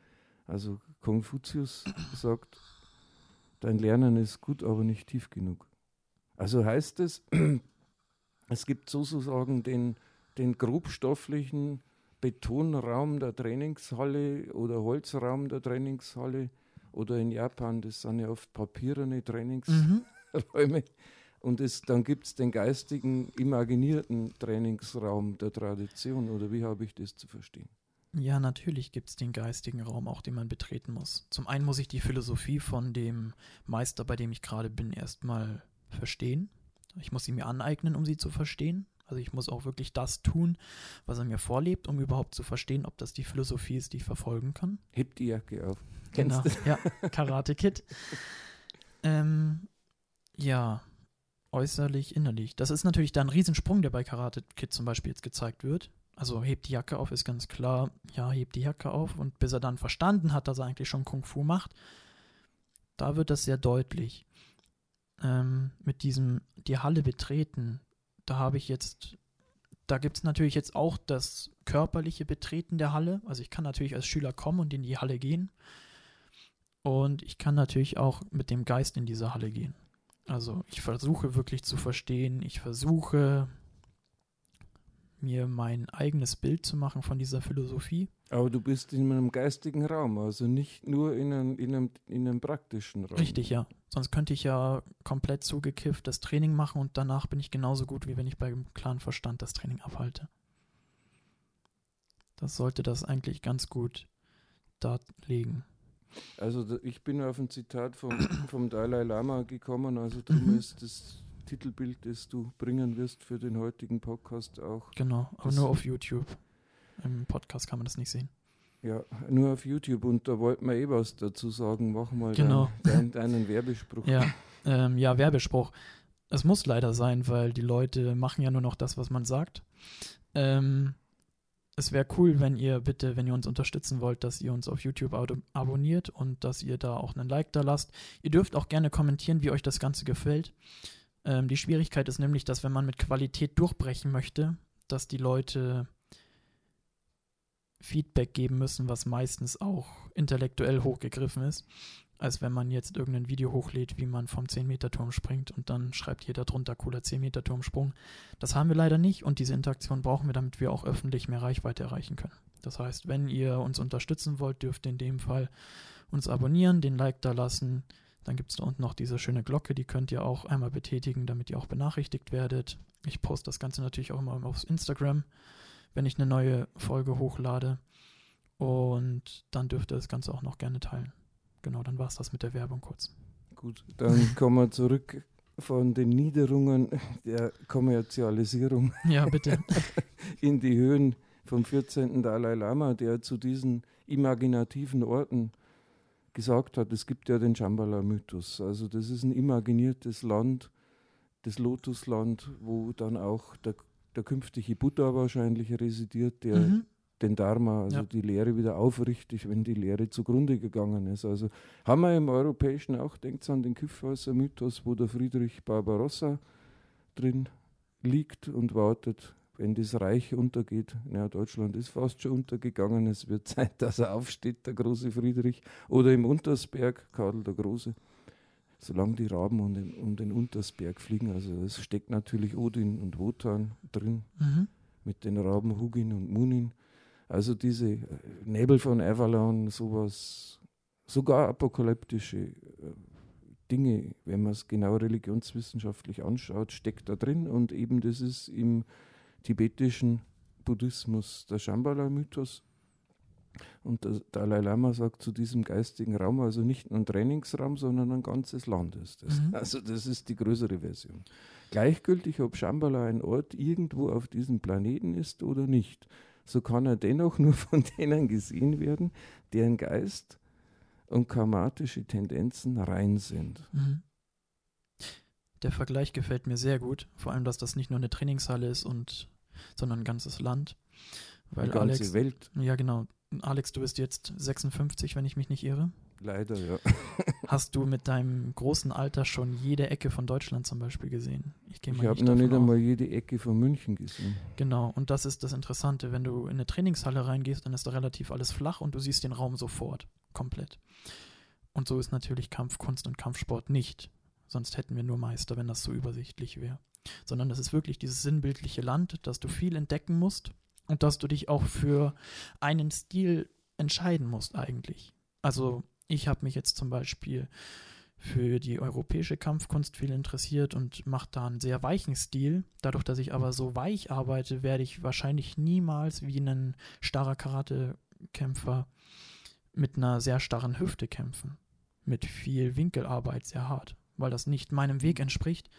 Also Konfuzius sagt, dein Lernen ist gut, aber nicht tief genug. Also heißt es, <clears throat> es gibt sozusagen den, den grobstofflichen Betonraum der Trainingshalle oder Holzraum der Trainingshalle oder in Japan, das sind ja oft papierene Trainingsräume. Mhm. <laughs> Und es, dann gibt es den geistigen, imaginierten Trainingsraum der Tradition, oder wie habe ich das zu verstehen? Ja, natürlich gibt es den geistigen Raum auch, den man betreten muss. Zum einen muss ich die Philosophie von dem Meister, bei dem ich gerade bin, erstmal verstehen. Ich muss sie mir aneignen, um sie zu verstehen. Also ich muss auch wirklich das tun, was er mir vorlebt, um überhaupt zu verstehen, ob das die Philosophie ist, die ich verfolgen kann. Heb die Jacke auf. Genau, ja, Karate Kid. ähm, ja, äußerlich, innerlich. Das ist natürlich da ein Riesensprung, der bei Karate Kid zum Beispiel jetzt gezeigt wird. Also hebt die Jacke auf, ist ganz klar, ja, hebt die Jacke auf. Und bis er dann verstanden hat, dass er eigentlich schon Kung Fu macht, da wird das sehr deutlich. Ähm, mit diesem die Halle betreten, da habe ich jetzt, da gibt es natürlich jetzt auch das körperliche Betreten der Halle. Also ich kann natürlich als Schüler kommen und in die Halle gehen. Und ich kann natürlich auch mit dem Geist in diese Halle gehen. Also ich versuche wirklich zu verstehen, ich versuche mir mein eigenes Bild zu machen von dieser Philosophie. Aber du bist in einem geistigen Raum, also nicht nur in einem, in einem, in einem praktischen Raum. Richtig, ja. Sonst könnte ich ja komplett zugekifft das Training machen und danach bin ich genauso gut, wie wenn ich beim klaren Verstand das Training abhalte. Das sollte das eigentlich ganz gut darlegen. Also ich bin auf ein Zitat vom, <coughs> vom Dalai Lama gekommen, also darum Mhm. ist das Titelbild, das du bringen wirst für den heutigen Podcast auch, Genau, aber nur auf YouTube. Im Podcast kann man das nicht sehen. Ja, nur auf YouTube und da wollten wir eh was dazu sagen. Mach mal Genau. dein, dein, deinen Werbespruch. Ja, ähm, ja, Werbespruch. Es muss leider sein, weil die Leute machen ja nur noch das, was man sagt. Ähm, es wäre cool, wenn ihr bitte, wenn ihr uns unterstützen wollt, dass ihr uns auf YouTube abonniert und dass ihr da auch einen Like da lasst. Ihr dürft auch gerne kommentieren, wie euch das Ganze gefällt. Ähm, die Schwierigkeit ist nämlich, dass wenn man mit Qualität durchbrechen möchte, dass die Leute Feedback geben müssen, was meistens auch intellektuell hochgegriffen ist, als wenn man jetzt irgendein Video hochlädt, wie man vom 10-Meter-Turm springt und dann schreibt jeder drunter cooler 10-Meter-Turmsprung. Das haben wir leider nicht und diese Interaktion brauchen wir, damit wir auch öffentlich mehr Reichweite erreichen können. Das heißt, wenn ihr uns unterstützen wollt, dürft ihr in dem Fall uns abonnieren, den Like da lassen. Dann gibt es da unten noch diese schöne Glocke, die könnt ihr auch einmal betätigen, damit ihr auch benachrichtigt werdet. Ich poste das Ganze natürlich auch immer auf Instagram, wenn ich eine neue Folge hochlade. Und dann dürft ihr das Ganze auch noch gerne teilen. Genau, dann war es das mit der Werbung kurz. Gut, dann <laughs> kommen wir zurück von den Niederungen der Kommerzialisierung <laughs> Ja, bitte. <laughs> in die Höhen vom 14. Dalai Lama, der zu diesen imaginativen Orten gesagt hat, es gibt ja den Shambhala-Mythos. Also das ist ein imaginiertes Land, das Lotusland, wo dann auch der, der künftige Buddha wahrscheinlich residiert, der mhm. den Dharma, also Ja. die Lehre wieder aufrichtet, wenn die Lehre zugrunde gegangen ist. Also haben wir im Europäischen auch, denkt an den Kyffhäuser Mythos, wo der Friedrich Barbarossa drin liegt und wartet, wenn das Reich untergeht. Ja, Deutschland ist fast schon untergegangen. Es wird <laughs> Zeit, dass er aufsteht, der große Friedrich. Oder im Untersberg, Karl der Große. Solange die Raben um den, um den Untersberg fliegen, also es steckt natürlich Odin und Wotan drin Mhm. mit den Raben Hugin und Munin. Also diese äh, Nebel von Avalon, sowas, sogar apokalyptische äh, Dinge, wenn man es genau religionswissenschaftlich anschaut, steckt da drin. Und eben das ist im tibetischen Buddhismus der Shambhala-Mythos. Und der Dalai Lama sagt zu diesem geistigen Raum, also nicht nur ein Trainingsraum, sondern ein ganzes Land ist das. Mhm. Also das ist die größere Version. Gleichgültig, ob Shambhala ein Ort irgendwo auf diesem Planeten ist oder nicht, so kann er dennoch nur <laughs> von denen gesehen werden, deren Geist und karmatische Tendenzen rein sind. Mhm. Der Vergleich gefällt mir sehr gut. Vor allem, dass das nicht nur eine Trainingshalle ist, und, sondern ein ganzes Land. Weil die ganze Alex, Welt. ja genau. Alex, du bist jetzt 56, wenn ich mich nicht irre. Leider, ja. <laughs> Hast du mit deinem großen Alter schon jede Ecke von Deutschland zum Beispiel gesehen? Ich, ich habe noch nicht einmal jede Ecke von München gesehen. Genau, und das ist das Interessante. Wenn du in eine Trainingshalle reingehst, dann ist da relativ alles flach und du siehst den Raum sofort, komplett. Und so ist natürlich Kampfkunst und Kampfsport nicht. Sonst hätten wir nur Meister, wenn das so übersichtlich wäre. Sondern das ist wirklich dieses sinnbildliche Land, dass du viel entdecken musst und dass du dich auch für einen Stil entscheiden musst eigentlich. Also ich habe mich jetzt zum Beispiel für die europäische Kampfkunst viel interessiert und mache da einen sehr weichen Stil. Dadurch, dass ich aber so weich arbeite, werde ich wahrscheinlich niemals wie ein starrer Karatekämpfer mit einer sehr starren Hüfte kämpfen. Mit viel Winkelarbeit, sehr hart, weil das nicht meinem Weg entspricht.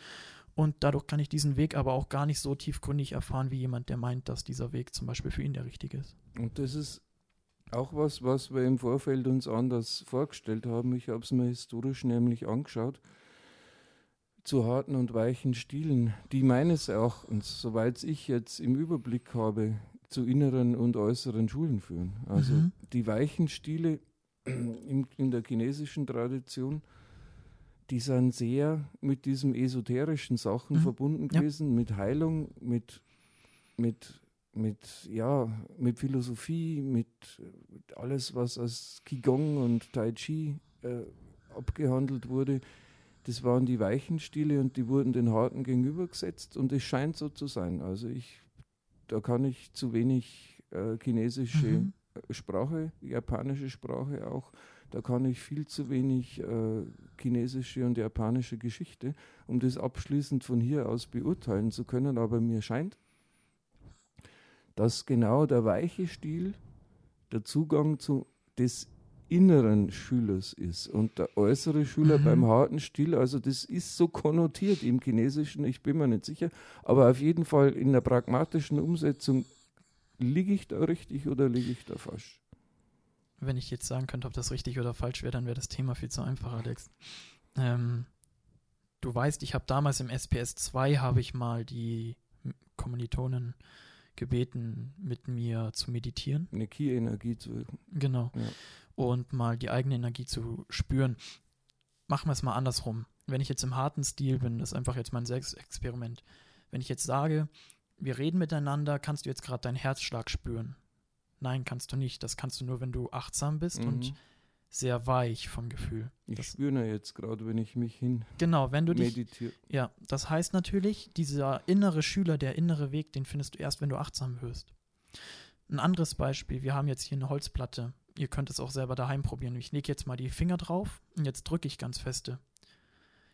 Und dadurch kann ich diesen Weg aber auch gar nicht so tiefgründig erfahren wie jemand, der meint, dass dieser Weg zum Beispiel für ihn der richtige ist. Und das ist auch was, was wir im Vorfeld uns anders vorgestellt haben. Ich habe es mir historisch nämlich angeschaut. Zu harten und weichen Stilen, die meines Erachtens, soweit ich jetzt im Überblick habe, zu inneren und äußeren Schulen führen. Also mhm. die weichen Stile <clears throat> in, in der chinesischen Tradition, die sind sehr mit diesen esoterischen Sachen mhm. verbunden gewesen, ja. mit Heilung, mit, mit mit, ja, mit Philosophie, mit, mit alles, was als Qigong und Tai Chi äh, abgehandelt wurde. Das waren die weichen Stile und die wurden den harten gegenübergesetzt und es scheint so zu sein. Also ich, da kann ich zu wenig äh, chinesische mhm. Äh, Sprache, japanische Sprache auch, da kann ich viel zu wenig äh, chinesische und japanische Geschichte, um das abschließend von hier aus beurteilen zu können. Aber mir scheint, dass genau der weiche Stil der Zugang zu des inneren Schülers ist und der äußere Schüler mhm. beim harten Stil, also das ist so konnotiert im Chinesischen, ich bin mir nicht sicher, aber auf jeden Fall in der pragmatischen Umsetzung liege ich da richtig oder liege ich da falsch? Wenn ich jetzt sagen könnte, ob das richtig oder falsch wäre, dann wäre das Thema viel zu einfach, Alex. Ähm, du weißt, ich habe damals im SPS 2 habe ich mal die Kommilitonen gebeten, mit mir zu meditieren. Eine Ki-Energie zu. Genau. Ja. Und mal die eigene Energie zu spüren. Machen wir es mal andersrum. Wenn ich jetzt im harten Stil bin, das ist einfach jetzt mein Selbstexperiment. Wenn ich jetzt sage, wir reden miteinander, kannst du jetzt gerade deinen Herzschlag spüren? Nein, kannst du nicht. Das kannst du nur, wenn du achtsam bist mhm. und sehr weich vom Gefühl. Ich das, spüre jetzt gerade, wenn ich mich hin genau, wenn du. Dich, ja, das heißt natürlich, dieser innere Schüler, der innere Weg, den findest du erst, wenn du achtsam wirst. Ein anderes Beispiel, wir haben jetzt hier eine Holzplatte. Ihr könnt es auch selber daheim probieren. Ich lege jetzt mal die Finger drauf und jetzt drücke ich ganz feste.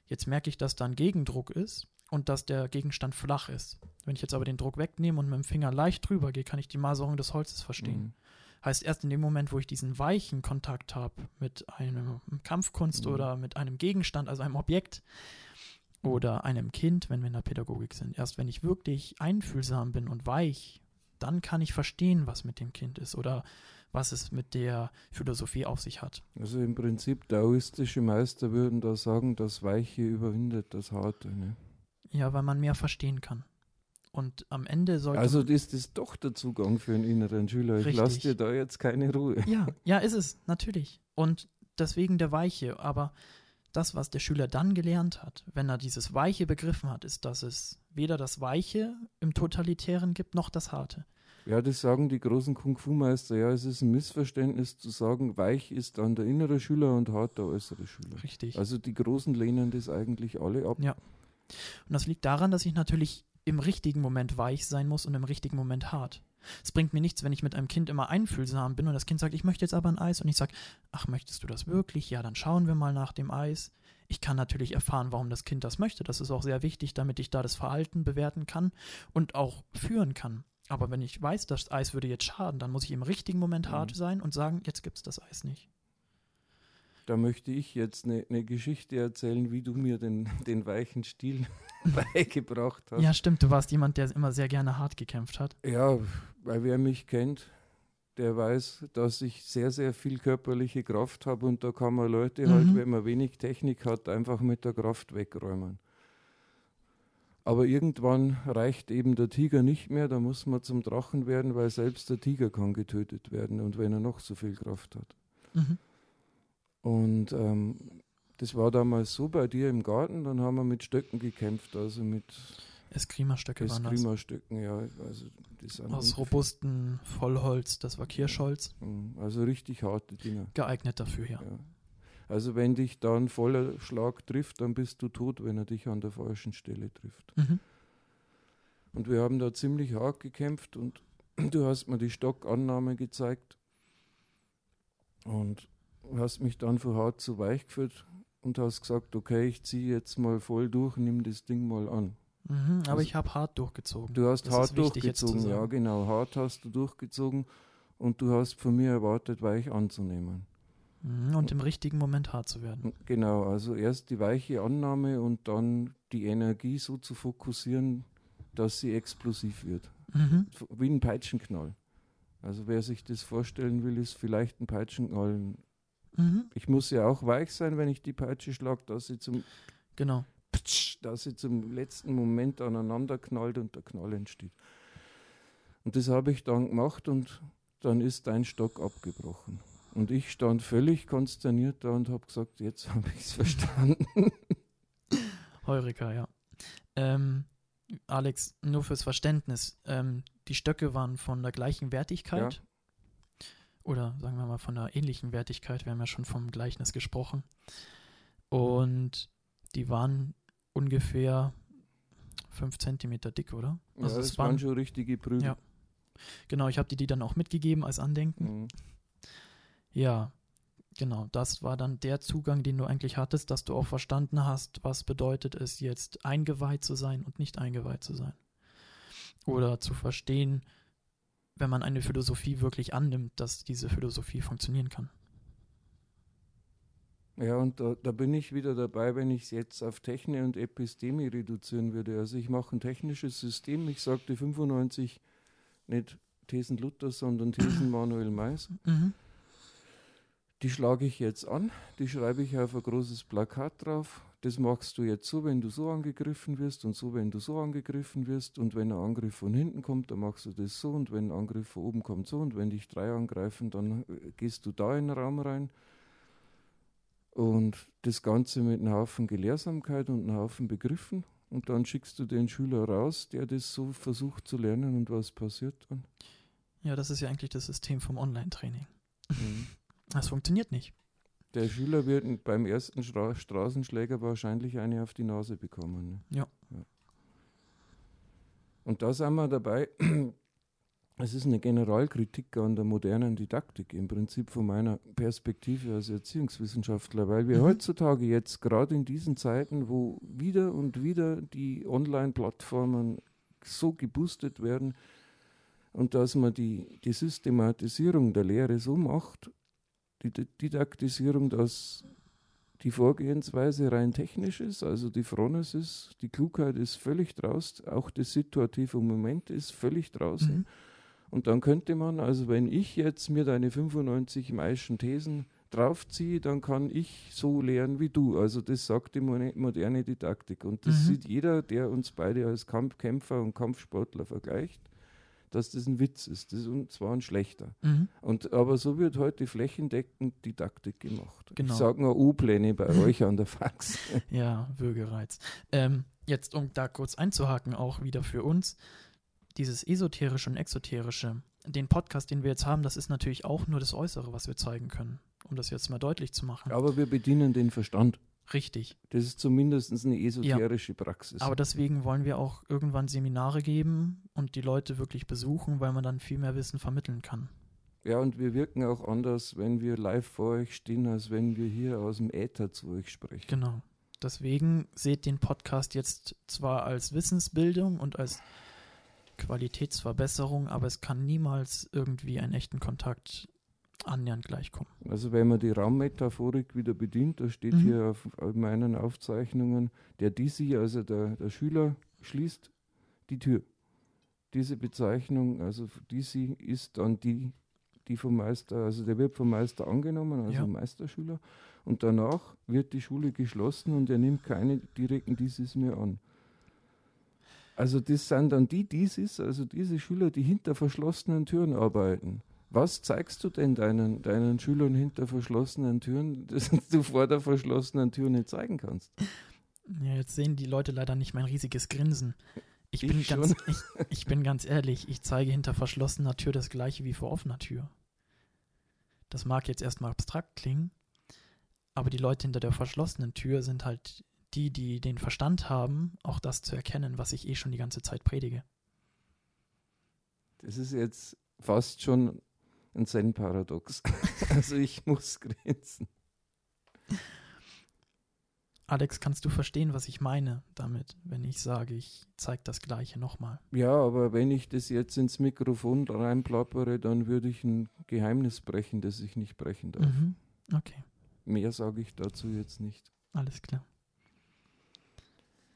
Jetzt merke ich, dass da ein Gegendruck ist und dass der Gegenstand flach ist. Wenn ich jetzt aber den Druck wegnehme und mit dem Finger leicht drüber gehe, kann ich die Maserung des Holzes verstehen. Mhm. Heißt, erst in dem Moment, wo ich diesen weichen Kontakt habe mit einem Kampfkunst mhm. oder mit einem Gegenstand, also einem Objekt oder einem Kind, wenn wir in der Pädagogik sind, erst wenn ich wirklich einfühlsam bin und weich, dann kann ich verstehen, was mit dem Kind ist oder was es mit der Philosophie auf sich hat. Also im Prinzip daoistische Meister würden da sagen, das Weiche überwindet das Harte. Ne? Ja, weil man mehr verstehen kann. Und am Ende sollte. Also ist das doch der Zugang für einen inneren Schüler. Ich lasse dir da jetzt keine Ruhe. Ja, <laughs> ja, ist es, natürlich. Und deswegen der Weiche. Aber das, was der Schüler dann gelernt hat, wenn er dieses Weiche begriffen hat, ist, dass es weder das Weiche im Totalitären gibt, noch das Harte. Ja, das sagen die großen Kung-Fu-Meister. Ja, es ist ein Missverständnis zu sagen, weich ist dann der innere Schüler und hart der äußere Schüler. Richtig. Also die Großen lehnen das eigentlich alle ab. Ja. Und das liegt daran, dass ich natürlich im richtigen Moment weich sein muss und im richtigen Moment hart. Es bringt mir nichts, wenn ich mit einem Kind immer einfühlsam bin und das Kind sagt, ich möchte jetzt aber ein Eis und ich sage, ach, möchtest du das wirklich? Ja, dann schauen wir mal nach dem Eis. Ich kann natürlich erfahren, warum das Kind das möchte. Das ist auch sehr wichtig, damit ich da das Verhalten bewerten kann und auch führen kann. Aber wenn ich weiß, das Eis würde jetzt schaden, dann muss ich im richtigen Moment hart mhm. sein und sagen, jetzt gibt es das Eis nicht. Da möchte ich jetzt eine, eine Geschichte erzählen, wie du mir den, den weichen Stil <laughs> beigebracht hast. Ja, stimmt. Du warst jemand, der immer sehr gerne hart gekämpft hat. Ja, weil wer mich kennt, der weiß, dass ich sehr, sehr viel körperliche Kraft habe und da kann man Leute halt, mhm. halt, wenn man wenig Technik hat, einfach mit der Kraft wegräumen. Aber irgendwann reicht eben der Tiger nicht mehr, da muss man zum Drachen werden, weil selbst der Tiger kann getötet werden und wenn er noch so viel Kraft hat. Mhm. Und ähm, das war damals so bei dir im Garten, dann haben wir mit Stöcken gekämpft, also mit Eskrima-Stöcke waren das. Eskrima-Stöcken, ja. Also das Aus robustem Vollholz, das war Kirschholz. Mhm, Also richtig harte Dinger. Geeignet dafür, ja. Ja. Also wenn dich da ein voller Schlag trifft, dann bist du tot, wenn er dich an der falschen Stelle trifft. Mhm. Und wir haben da ziemlich hart gekämpft und <clears throat> du hast mir die Stockannahme gezeigt und hast mich dann von hart zu weich geführt und hast gesagt, okay, ich ziehe jetzt mal voll durch, nimm das Ding mal an. Mhm, aber Also- ich habe hart durchgezogen. Du hast Das hart durchgezogen, ja genau, hart hast du durchgezogen und du hast von mir erwartet, weich anzunehmen. Mhm, und im richtigen Moment hart zu werden. Genau, also erst die weiche Annahme und dann die Energie so zu fokussieren, dass sie explosiv wird. Mhm. Wie ein Peitschenknall. Also wer sich das vorstellen will, ist vielleicht ein Peitschenknall. Mhm. Ich muss ja auch weich sein, wenn ich die Peitsche schlage, dass sie zum Genau. Ptsch, dass sie zum letzten Moment aneinander knallt und der Knall entsteht. Und das habe ich dann gemacht und dann ist dein Stock abgebrochen. Und ich stand völlig konsterniert da und habe gesagt, jetzt habe ich es <laughs> verstanden. Heureka, ja. Ähm, Alex, nur fürs Verständnis. Ähm, die Stöcke waren von der gleichen Wertigkeit. Oder sagen wir mal von einer ähnlichen Wertigkeit. Wir haben ja schon vom Gleichnis gesprochen. Und die waren ungefähr 5 Zentimeter dick, oder? Ja, Also es das waren waren- schon richtige Prügel. Ja. Genau, ich habe dir die dann auch mitgegeben als Andenken. Mhm. Ja, genau. Das war dann der Zugang, den du eigentlich hattest, dass du auch verstanden hast, was bedeutet es jetzt eingeweiht zu sein und nicht eingeweiht zu sein. Oder zu verstehen, wenn man eine Philosophie wirklich annimmt, dass diese Philosophie funktionieren kann. Ja, und da, da bin ich wieder dabei, wenn ich es jetzt auf Techne und Episteme reduzieren würde. Also ich mache ein technisches System. Ich sagte 95 nicht Thesen Luther, sondern Thesen <clears throat> Manuel Mais. Mhm. Die schlage ich jetzt an, die schreibe ich auf ein großes Plakat drauf. Das machst du jetzt so, wenn du so angegriffen wirst und so, wenn du so angegriffen wirst. Und wenn ein Angriff von hinten kommt, dann machst du das so. Und wenn ein Angriff von oben kommt, so. Und wenn dich drei angreifen, dann äh, gehst du da in den Raum rein. Und das Ganze mit einem Haufen Gelehrsamkeit und einem Haufen Begriffen. Und dann schickst du den Schüler raus, der das so versucht zu lernen. Und was passiert dann? Ja, das ist ja eigentlich das System vom Online-Training. Mhm. Das funktioniert nicht. Der Schüler wird beim ersten Stra Straßenschläger wahrscheinlich eine auf die Nase bekommen. Ne? Ja. Und da sind wir dabei. <clears throat> Es ist eine Generalkritik an der modernen Didaktik, im Prinzip von meiner Perspektive als Erziehungswissenschaftler, weil wir Mhm. heutzutage jetzt gerade in diesen Zeiten, wo wieder und wieder die Online-Plattformen so geboostet werden und dass man die, die Systematisierung der Lehre so macht, die Di- Didaktisierung, dass die Vorgehensweise rein technisch ist, also die Fronis ist, die Klugheit ist völlig draußen, auch das situative Moment ist völlig draußen. Mhm. Und dann könnte man, also wenn ich jetzt mir deine 95 Maischen Thesen draufziehe, dann kann ich so lehren wie du. Also das sagt die mo- moderne Didaktik. Und das Mhm. sieht jeder, der uns beide als Kampfkämpfer und Kampfsportler vergleicht, dass das ein Witz ist. Das ist und zwar ein schlechter. Mhm. Und, aber so wird heute flächendeckend Didaktik gemacht. Genau. Ich sage nur U-Pläne bei <laughs> euch an der Fax. <laughs> Ja, Würgereiz. Ähm, jetzt, um da kurz einzuhaken, auch wieder für uns, dieses Esoterische und Exoterische, den Podcast, den wir jetzt haben, das ist natürlich auch nur das Äußere, was wir zeigen können, um das jetzt mal deutlich zu machen. Aber wir bedienen den Verstand. Richtig. Das ist zumindest eine esoterische Praxis. Aber deswegen wollen wir auch irgendwann Seminare geben und die Leute wirklich besuchen, weil man dann viel mehr Wissen vermitteln kann. Ja, und wir wirken auch anders, wenn wir live vor euch stehen, als wenn wir hier aus dem Äther zu euch sprechen. Genau. Deswegen seht den Podcast jetzt zwar als Wissensbildung und als Qualitätsverbesserung, aber es kann niemals irgendwie einen echten Kontakt annähernd gleichkommen. Also wenn man die Raummetaphorik wieder bedient, da steht Mhm. hier auf, auf meinen Aufzeichnungen, der Disi, also der, der Schüler, schließt die Tür. Diese Bezeichnung, also Disi, ist dann die, die vom Meister, also der wird vom Meister angenommen, also Ja. Meisterschüler, und danach wird die Schule geschlossen und er nimmt keine direkten Disis mehr an. Also das sind dann die Disis, also diese Schüler, die hinter verschlossenen Türen arbeiten. Was zeigst du denn deinen, deinen Schülern hinter verschlossenen Türen, <laughs> das du vor der verschlossenen Tür nicht zeigen kannst? Ja, jetzt sehen die Leute leider nicht mein riesiges Grinsen. Ich, Ich bin, ganz, schon. <laughs> ich, ich bin ganz ehrlich, ich zeige hinter verschlossener Tür das gleiche wie vor offener Tür. Das mag jetzt erstmal abstrakt klingen, aber die Leute hinter der verschlossenen Tür sind halt die, die den Verstand haben, auch das zu erkennen, was ich eh schon die ganze Zeit predige. Das ist jetzt fast schon ein Zen-Paradox. <laughs> also ich muss grinsen. Alex, kannst du verstehen, was ich meine damit, wenn ich sage, ich zeige das gleiche nochmal? Ja, aber wenn ich das jetzt ins Mikrofon reinplappere, dann würde ich ein Geheimnis brechen, das ich nicht brechen darf. Mhm. Okay, Mehr sage ich dazu jetzt nicht. alles klar.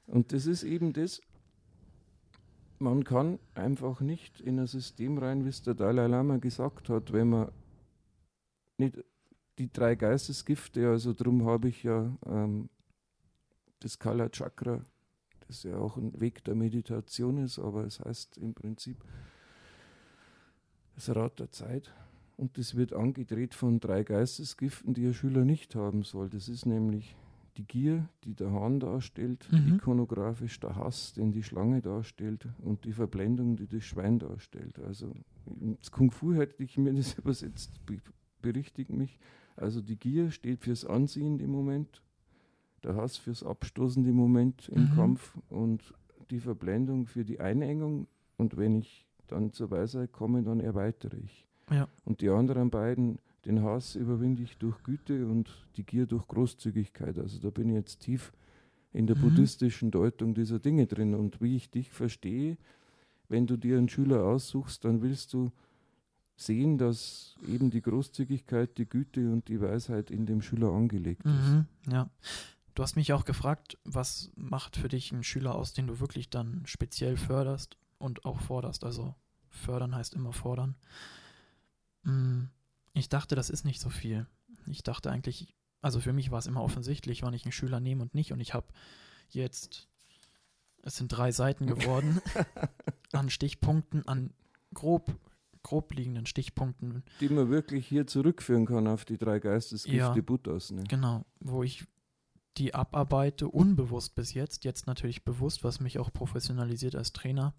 Und das ist eben das, man kann einfach nicht in ein System rein, wie es der Dalai Lama gesagt hat, wenn man nicht die drei Geistesgifte, also darum habe ich ja ähm, das Kala Chakra, das ja auch ein Weg der Meditation ist, aber es heißt im Prinzip das Rad der Zeit. Und das wird angedreht von drei Geistesgiften, die ein Schüler nicht haben soll. Das ist nämlich die Gier, die der Hahn darstellt, Mhm. ikonografisch der Hass, den die Schlange darstellt und die Verblendung, die das Schwein darstellt. Also ins Kung Fu hätte ich mir das <laughs> übersetzt, be berichtigt mich. Also die Gier steht fürs anziehende Moment, der Hass fürs abstoßende Moment im Mhm. Kampf und die Verblendung für die Einengung. Und wenn ich dann zur Weisheit komme, dann erweitere ich. Ja. Und die anderen beiden, den Hass überwinde ich durch Güte und die Gier durch Großzügigkeit. Also da bin ich jetzt tief in der Mhm. buddhistischen Deutung dieser Dinge drin. Und wie ich dich verstehe, wenn du dir einen Schüler aussuchst, dann willst du sehen, dass eben die Großzügigkeit, die Güte und die Weisheit in dem Schüler angelegt ist. Mhm, ja. Du hast mich auch gefragt, was macht für dich einen Schüler aus, den du wirklich dann speziell förderst und auch forderst. Also fördern heißt immer fordern. Mm, Ich dachte, das ist nicht so viel. Ich dachte eigentlich, also für mich war es immer offensichtlich, wann ich einen Schüler nehme und nicht. Und ich habe jetzt, es sind drei Seiten <laughs> geworden, an Stichpunkten, an grob, grob liegenden Stichpunkten, Die man wirklich hier zurückführen kann auf die drei Geistesgifte Ja. Buddhas. Ne? Genau, wo ich die abarbeite, unbewusst bis jetzt, jetzt natürlich bewusst, was mich auch professionalisiert als Trainer.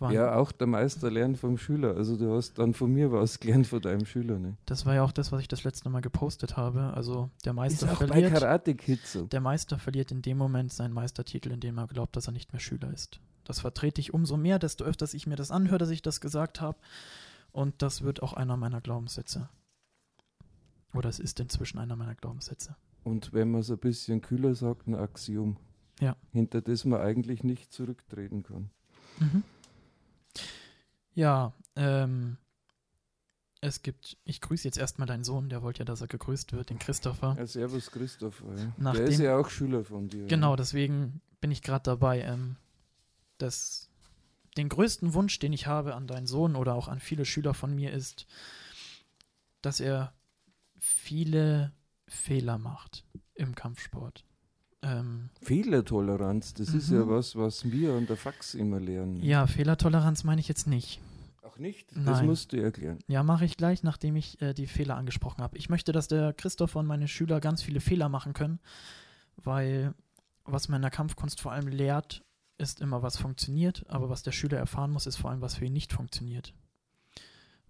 Waren, Ja, auch der Meister lernt vom Schüler. Also du hast dann von mir was gelernt von deinem Schüler. Ne? Das war ja auch das, was ich das letzte Mal gepostet habe. Also der Ist Meister auch bei verliert. Karate Kid so. Der Meister verliert in dem Moment seinen Meistertitel, in dem er glaubt, dass er nicht mehr Schüler ist. Das vertrete ich umso mehr, desto öfters ich mir das anhöre, dass ich das gesagt habe. Und das wird auch einer meiner Glaubenssätze. Oder es ist inzwischen einer meiner Glaubenssätze. Und wenn man es ein bisschen kühler sagt, ein Axiom. Ja. Hinter das man eigentlich nicht zurücktreten kann. Mhm. Ja, ähm, es gibt, ich grüße jetzt erstmal deinen Sohn, der wollte ja, dass er gegrüßt wird, den Christopher. Ja, servus Christoph. Ja. Nachdem- Der ist ja auch Schüler von dir. Genau, deswegen bin ich gerade dabei, ähm, das, den größten Wunsch, den ich habe an deinen Sohn oder auch an viele Schüler von mir ist, dass er viele Fehler macht im Kampfsport. Ähm, Fehlertoleranz, das ist ja Mhm. was, was wir an der Fax immer lernen. ja, Fehlertoleranz meine ich jetzt nicht. Nicht? Das Nein. musst du erklären. Ja, mache ich gleich, nachdem ich äh, die Fehler angesprochen habe. Ich möchte, dass der Christopher und meine Schüler ganz viele Fehler machen können, weil was man in der Kampfkunst vor allem lehrt, ist immer, was funktioniert, aber was der Schüler erfahren muss, ist vor allem, was für ihn nicht funktioniert.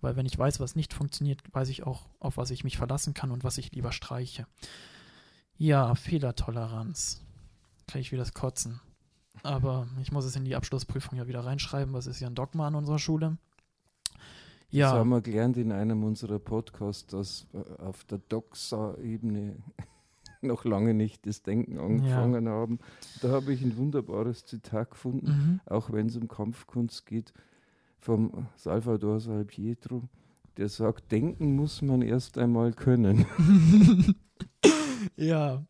Weil wenn ich weiß, was nicht funktioniert, weiß ich auch, auf was ich mich verlassen kann und was ich lieber streiche. Ja, Fehlertoleranz. Kriege ich wieder das Kotzen. Aber ich muss es in die Abschlussprüfung ja wieder reinschreiben, was ist ja ein Dogma an unserer Schule. Das Ja. haben wir gelernt in einem unserer Podcasts, dass äh, auf der Doxa-Ebene <laughs> noch lange nicht das Denken angefangen haben. Da habe ich ein wunderbares Zitat gefunden, Mhm. auch wenn es um Kampfkunst geht, vom Salvador Salpietro. Der sagt, denken muss man erst einmal können. <laughs> ja.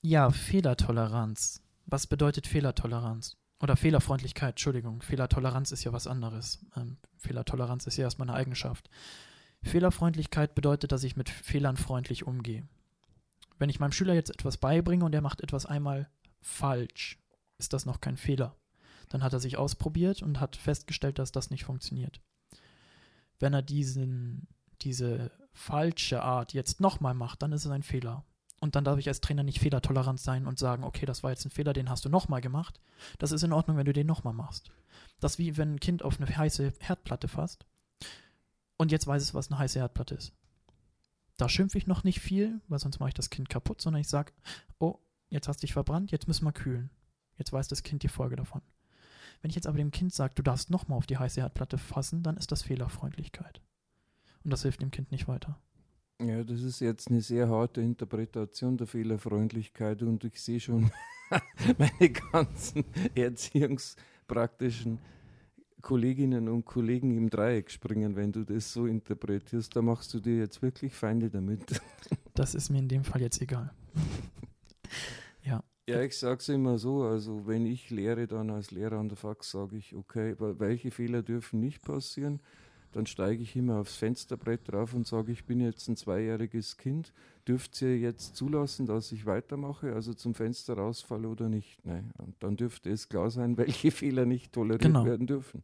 Ja, Fehlertoleranz. Was bedeutet Fehlertoleranz? Oder Fehlerfreundlichkeit, Entschuldigung. Fehlertoleranz ist ja was anderes. Ähm, Fehlertoleranz ist ja erstmal eine Eigenschaft. Fehlerfreundlichkeit bedeutet, dass ich mit Fehlern freundlich umgehe. Wenn ich meinem Schüler jetzt etwas beibringe und er macht etwas einmal falsch, ist das noch kein Fehler. Dann hat er sich ausprobiert und hat festgestellt, dass das nicht funktioniert. Wenn er diesen, diese falsche Art jetzt nochmal macht, dann ist es ein Fehler. Und dann darf ich als Trainer nicht fehlertolerant sein und sagen, okay, das war jetzt ein Fehler, den hast du nochmal gemacht. Das ist in Ordnung, wenn du den nochmal machst. Das ist wie wenn ein Kind auf eine heiße Herdplatte fasst und jetzt weiß es, was eine heiße Herdplatte ist. Da schimpfe ich noch nicht viel, weil sonst mache ich das Kind kaputt, sondern ich sage, oh, jetzt hast du dich verbrannt, jetzt müssen wir kühlen. Jetzt weiß das Kind die Folge davon. Wenn ich jetzt aber dem Kind sage, du darfst nochmal auf die heiße Herdplatte fassen, dann ist das Fehlerfreundlichkeit. Und das hilft dem Kind nicht weiter. Ja, das ist jetzt eine sehr harte Interpretation der Fehlerfreundlichkeit und ich sehe schon <laughs> meine ganzen erziehungspraktischen Kolleginnen und Kollegen im Dreieck springen, wenn du das so interpretierst. Da machst du dir jetzt wirklich Feinde damit. <laughs> Das ist mir in dem Fall jetzt egal. <laughs> ja. Ja, ich sage es immer so, also wenn ich lehre dann als Lehrer an der Fax, sage ich, okay, welche Fehler dürfen nicht passieren? Dann steige ich immer aufs Fensterbrett drauf und sage, ich bin jetzt ein zweijähriges Kind, dürft ihr jetzt zulassen, dass ich weitermache, also zum Fenster rausfalle oder nicht? Nein. Und dann dürfte es klar sein, <laughs> welche Fehler nicht toleriert genau. werden dürfen.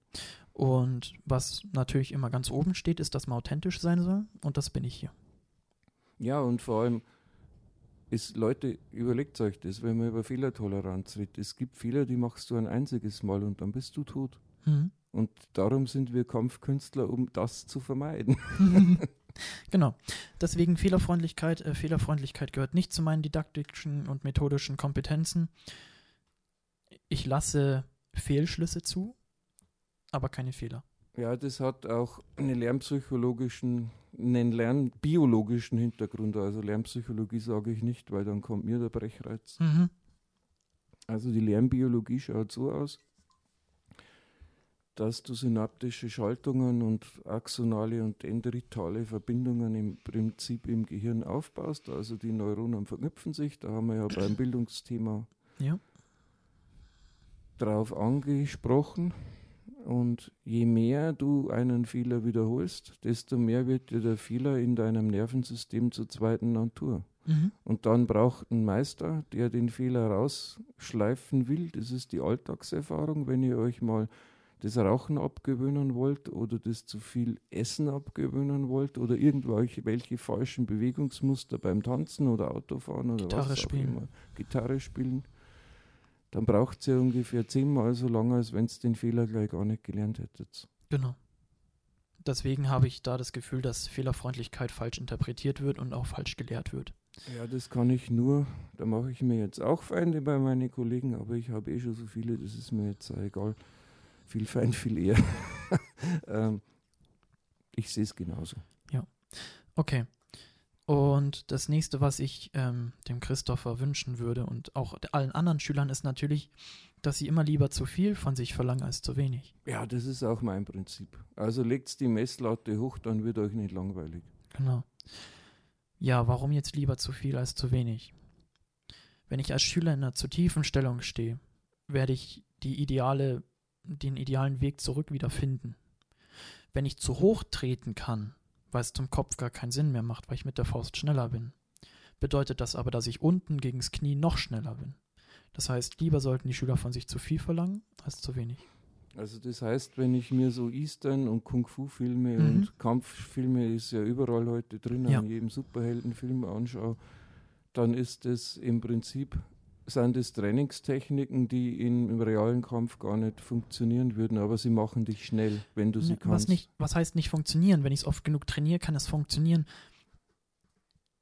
Und was natürlich immer ganz oben steht, ist, dass man authentisch sein soll und das bin ich hier. Ja, und vor allem ist, Leute, überlegt euch das, wenn man über Fehlertoleranz redet. Es gibt Fehler, die machst du ein einziges Mal und dann bist du tot. Mhm. Und darum sind wir Kampfkünstler, um das zu vermeiden. <laughs> <laughs> genau. Deswegen Fehlerfreundlichkeit. Äh, Fehlerfreundlichkeit gehört nicht zu meinen didaktischen und methodischen Kompetenzen. Ich lasse Fehlschlüsse zu, aber keine Fehler. Ja, das hat auch einen lernpsychologischen, einen lernbiologischen Hintergrund. Also Lernpsychologie sage ich nicht, weil dann kommt mir der Brechreiz. Mhm. Also die Lernbiologie schaut so aus dass du synaptische Schaltungen und axonale und dendritale Verbindungen im Prinzip im Gehirn aufbaust. Also die Neuronen verknüpfen sich. Da haben wir ja beim <clears throat> Bildungsthema ja. drauf angesprochen. Und je mehr du einen Fehler wiederholst, desto mehr wird dir der Fehler in deinem Nervensystem zur zweiten Natur. Mhm. Und dann braucht ein Meister, der den Fehler rausschleifen will. Das ist die Alltagserfahrung, wenn ihr euch mal das Rauchen abgewöhnen wollt oder das zu viel Essen abgewöhnen wollt oder irgendwelche welche falschen Bewegungsmuster beim Tanzen oder Autofahren oder Gitarre was spielen. auch immer, Gitarre spielen, dann braucht ihr ungefähr zehnmal so lange, als wenn ihr den Fehler gleich gar nicht gelernt hättet. Genau. Deswegen habe ich da das Gefühl, dass Fehlerfreundlichkeit falsch interpretiert wird und auch falsch gelehrt wird. Ja, das kann ich nur, da mache ich mir jetzt auch Feinde bei meinen Kollegen, aber ich habe eh schon so viele, das ist mir jetzt egal viel Feind, viel eher. <laughs> ähm, ich sehe es genauso. Ja. Okay. Und das nächste, was ich ähm, dem Christopher wünschen würde und auch allen anderen Schülern, ist natürlich, dass sie immer lieber zu viel von sich verlangen als zu wenig. Ja, das ist auch mein Prinzip. Also legt die Messlatte hoch, dann wird euch nicht langweilig. Genau. Ja, warum jetzt lieber zu viel als zu wenig? Wenn ich als Schüler in einer zu tiefen Stellung stehe, werde ich die Ideale den idealen Weg zurück wieder finden. Wenn ich zu hoch treten kann, weil es zum Kopf gar keinen Sinn mehr macht, weil ich mit der Faust schneller bin, bedeutet das aber, dass ich unten gegen das Knie noch schneller bin. Das heißt, lieber sollten die Schüler von sich zu viel verlangen als zu wenig. Also das heißt, wenn ich mir so Eastern und Kung-Fu-Filme mhm. und Kampffilme ist ja überall heute drin, ja. an jedem Superheldenfilm anschaue, dann ist es im Prinzip sind es Trainingstechniken, die in, im realen Kampf gar nicht funktionieren würden, aber sie machen dich schnell, wenn du sie was kannst. Nicht, was heißt nicht funktionieren? Wenn ich es oft genug trainiere, kann es funktionieren,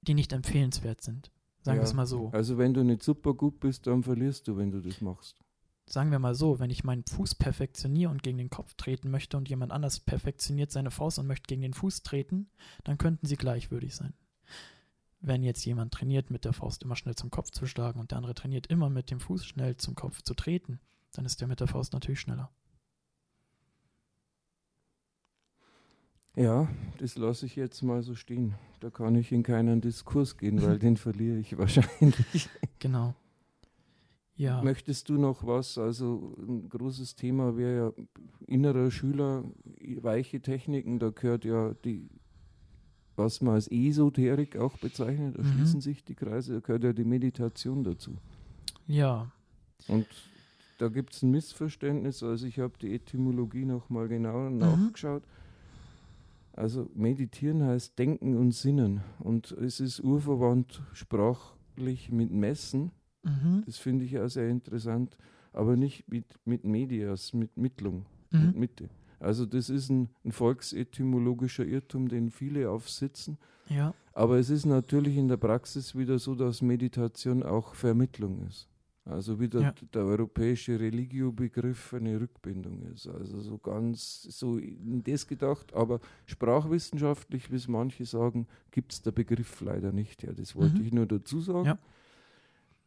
die nicht empfehlenswert sind. Sagen ja, wir es mal so. Also wenn du nicht super gut bist, dann verlierst du, wenn du das machst. Sagen wir mal so, wenn ich meinen Fuß perfektioniere und gegen den Kopf treten möchte und jemand anders perfektioniert seine Faust und möchte gegen den Fuß treten, dann könnten sie gleichwürdig sein wenn jetzt jemand trainiert, mit der Faust immer schnell zum Kopf zu schlagen und der andere trainiert immer mit dem Fuß schnell zum Kopf zu treten, dann ist der mit der Faust natürlich schneller. Ja, das lasse ich jetzt mal so stehen. Da kann ich in keinen Diskurs gehen, weil <laughs> den verliere ich wahrscheinlich. Genau. Ja. Möchtest du noch was? Also ein großes Thema wäre ja innerer Schüler, weiche Techniken, da gehört ja die was man als Esoterik auch bezeichnet, da mhm. schließen sich die Kreise, da gehört ja die Meditation dazu. Ja. Und da gibt es ein Missverständnis, also ich habe die Etymologie nochmal genauer mhm. nachgeschaut. Also meditieren heißt denken und sinnen. Und es ist urverwandt sprachlich mit Messen. Mhm. Das finde ich auch sehr interessant. Aber nicht mit, mit Medias, mit Mittlung Mhm. und Mitte. Also das ist ein, ein volksetymologischer Irrtum, den viele aufsitzen. Ja. Aber es ist natürlich in der Praxis wieder so, dass Meditation auch Vermittlung ist. Also wieder Ja. der europäische Religio-Begriff eine Rückbindung ist. Also so ganz so in das gedacht, aber sprachwissenschaftlich, wie es manche sagen, gibt es der Begriff leider nicht her. Das wollte Mhm. ich nur dazu sagen. Ja.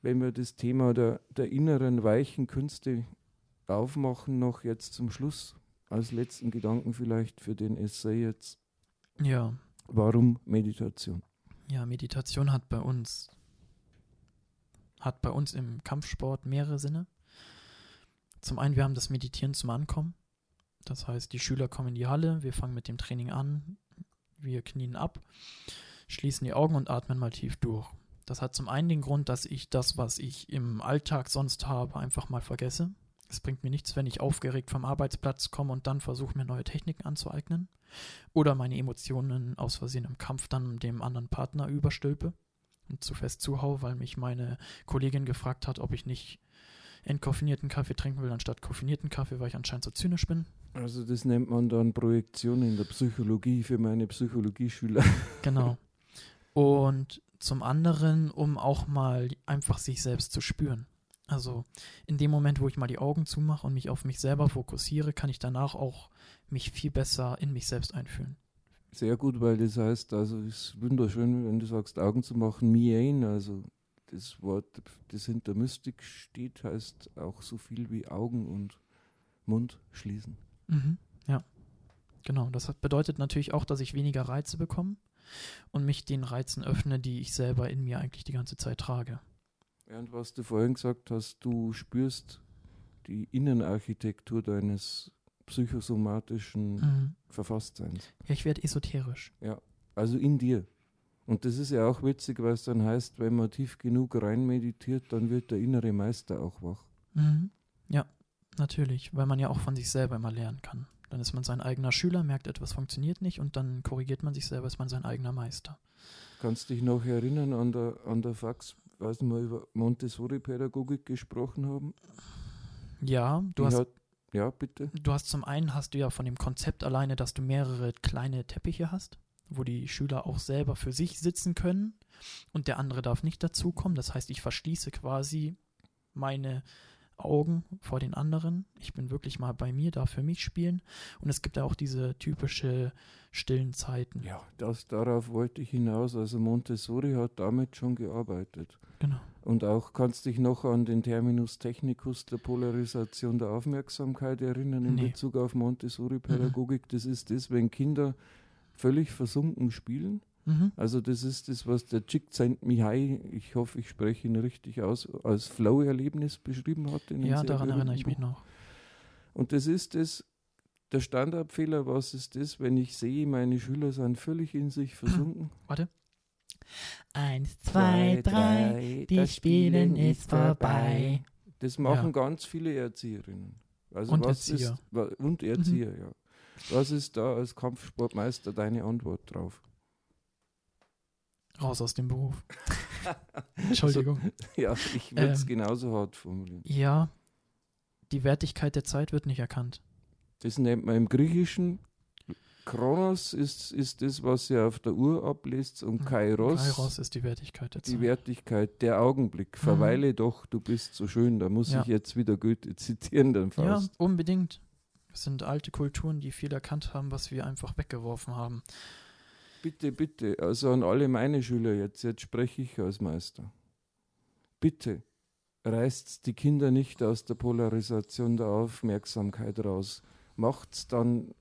Wenn wir das Thema der, der inneren weichen Künste aufmachen, noch jetzt zum Schluss, als letzten Gedanken vielleicht für den Essay jetzt, Ja. warum Meditation? Ja, Meditation hat bei uns hat bei uns im Kampfsport mehrere Sinne. Zum einen, wir haben das Meditieren zum Ankommen. Das heißt, die Schüler kommen in die Halle, wir fangen mit dem Training an, wir knien ab, schließen die Augen und atmen mal tief durch. Das hat zum einen den Grund, dass ich das, was ich im Alltag sonst habe, einfach mal vergesse. Es bringt mir nichts, wenn ich aufgeregt vom Arbeitsplatz komme und dann versuche, mir neue Techniken anzueignen. Oder meine Emotionen aus Versehen im Kampf dann dem anderen Partner überstülpe und zu fest zuhau, weil mich meine Kollegin gefragt hat, ob ich nicht entkoffinierten Kaffee trinken will, anstatt koffinierten Kaffee, weil ich anscheinend so zynisch bin. Also das nennt man dann Projektion in der Psychologie für meine Psychologieschüler. <laughs> Genau. Und zum anderen, um auch mal einfach sich selbst zu spüren. Also in dem Moment, wo ich mal die Augen zumache und mich auf mich selber fokussiere, kann ich danach auch mich viel besser in mich selbst einfühlen. Sehr gut, weil das heißt, also es ist wunderschön, wenn du sagst, Augen zu machen, Mien, also das Wort, das hinter Mystik steht, heißt auch so viel wie Augen und Mund schließen. Mhm. Ja, genau. Das bedeutet natürlich auch, dass ich weniger Reize bekomme und mich den Reizen öffne, die ich selber in mir eigentlich die ganze Zeit trage. Ja, und was du vorhin gesagt hast, du spürst die Innenarchitektur deines psychosomatischen Mhm. Verfasstseins. Ja, ich werde esoterisch. Also in dir. Und das ist ja auch witzig, weil es dann heißt, wenn man tief genug rein meditiert, dann wird der innere Meister auch wach. Mhm. Ja, natürlich, weil man ja auch von sich selber immer lernen kann. Dann ist man sein eigener Schüler, merkt, etwas funktioniert nicht und dann korrigiert man sich selber, ist man sein eigener Meister. Kannst dich noch erinnern an der, an der Fax, weiß nicht mal, über Montessori-Pädagogik gesprochen haben? Ja, du hast, hat, ja, bitte. du hast zum einen hast du ja von dem Konzept alleine, dass du mehrere kleine Teppiche hast, wo die Schüler auch selber für sich sitzen können und der andere darf nicht dazukommen. Das heißt, ich verschließe quasi meine Augen vor den anderen. Ich bin wirklich mal bei mir, darf für mich spielen. Und es gibt ja auch diese typische stillen Zeiten. Ja, das, darauf wollte ich hinaus. Also Montessori hat damit schon gearbeitet. Genau. Und auch kannst dich noch an den Terminus technicus der Polarisation der Aufmerksamkeit erinnern in Nee. Bezug auf Montessori-Pädagogik. Das ist das, wenn Kinder völlig versunken spielen. Mhm. Also das ist das, was der Csikszentmihalyi, ich hoffe, ich spreche ihn richtig aus, als Flow-Erlebnis beschrieben hat. Ja, daran erinnere ich mich noch. Und das ist das, der Standardfehler, was ist das, wenn ich sehe, meine Schüler sind völlig in sich versunken. Warte. Eins, zwei, drei, das Spielen ist vorbei. Das machen Ja. ganz viele Erzieherinnen. Also Und was Erzieher. Ist, und Erzieher, ja. Was ist da als Kampfsportmeister deine Antwort drauf? Raus aus dem Beruf. <laughs> Entschuldigung. Ja, ich würde es Ähm. genauso hart formulieren. Ja, die Wertigkeit der Zeit wird nicht erkannt. Das nennt man im Griechischen Kronos ist, ist das, was ihr auf der Uhr ablest und Kairos, Kairos ist die Wertigkeit der die Zeit. Wertigkeit, der Augenblick. Verweile doch, du bist so schön. Da muss Ja. ich jetzt wieder Goethe zitieren, dann ja, Faust. unbedingt. Es sind alte Kulturen, die viel erkannt haben, was wir einfach weggeworfen haben. Bitte, bitte, also an alle meine Schüler jetzt, jetzt spreche ich als Meister. Bitte, reißt die Kinder nicht aus der Polarisation der Aufmerksamkeit raus. Macht's dann,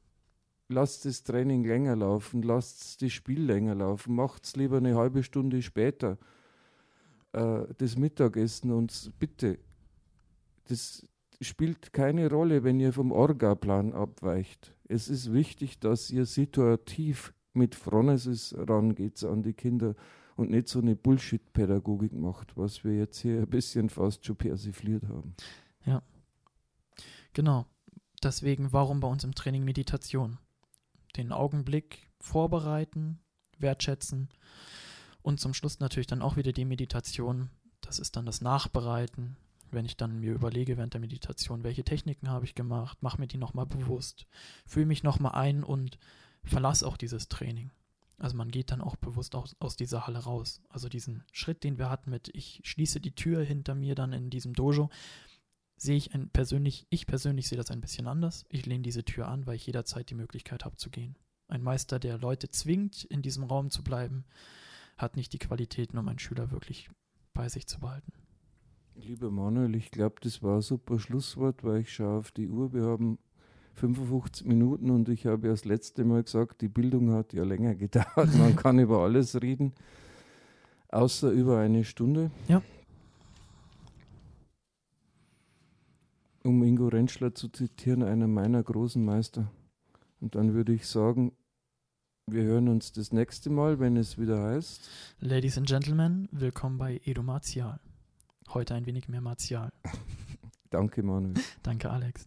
lasst das Training länger laufen, lasst das Spiel länger laufen, macht's lieber eine halbe Stunde später äh, das Mittagessen und bitte, das spielt keine Rolle, wenn ihr vom Orga-Plan abweicht. Es ist wichtig, dass ihr situativ mit Phronesis rangeht an die Kinder und nicht so eine Bullshit-Pädagogik macht, was wir jetzt hier ein bisschen fast schon persifliert haben. Genau. Deswegen, warum bei uns im Training Meditation? Den Augenblick vorbereiten, wertschätzen und zum Schluss natürlich dann auch wieder die Meditation. Das ist dann das Nachbereiten, wenn ich dann mir überlege während der Meditation, welche Techniken habe ich gemacht, mache mir die nochmal bewusst, fühle mich nochmal ein und verlasse auch dieses Training. Also man geht dann auch bewusst aus, aus dieser Halle raus. Also diesen Schritt, den wir hatten mit, ich schließe die Tür hinter mir dann in diesem Dojo, sehe ich ein persönlich, ich persönlich sehe das ein bisschen anders. Ich lehne diese Tür an, weil ich jederzeit die Möglichkeit habe zu gehen. Ein Meister, der Leute zwingt, in diesem Raum zu bleiben, hat nicht die Qualitäten, um einen Schüler wirklich bei sich zu behalten. Lieber Manuel, ich glaube, das war ein super Schlusswort, weil ich schaue auf die Uhr. Wir haben 55 Minuten und ich habe ja das letzte Mal gesagt, die Bildung hat ja länger <laughs> gedauert. Man kann über alles reden, außer über eine Stunde. Ja. Um Ingo Rentschler zu zitieren, einer meiner großen Meister. Und dann würde ich sagen, wir hören uns das nächste Mal, wenn es wieder heißt. Ladies and Gentlemen, willkommen bei Edo Martial. Heute ein wenig mehr Martial. <laughs> Danke, Manuel. Danke, Alex.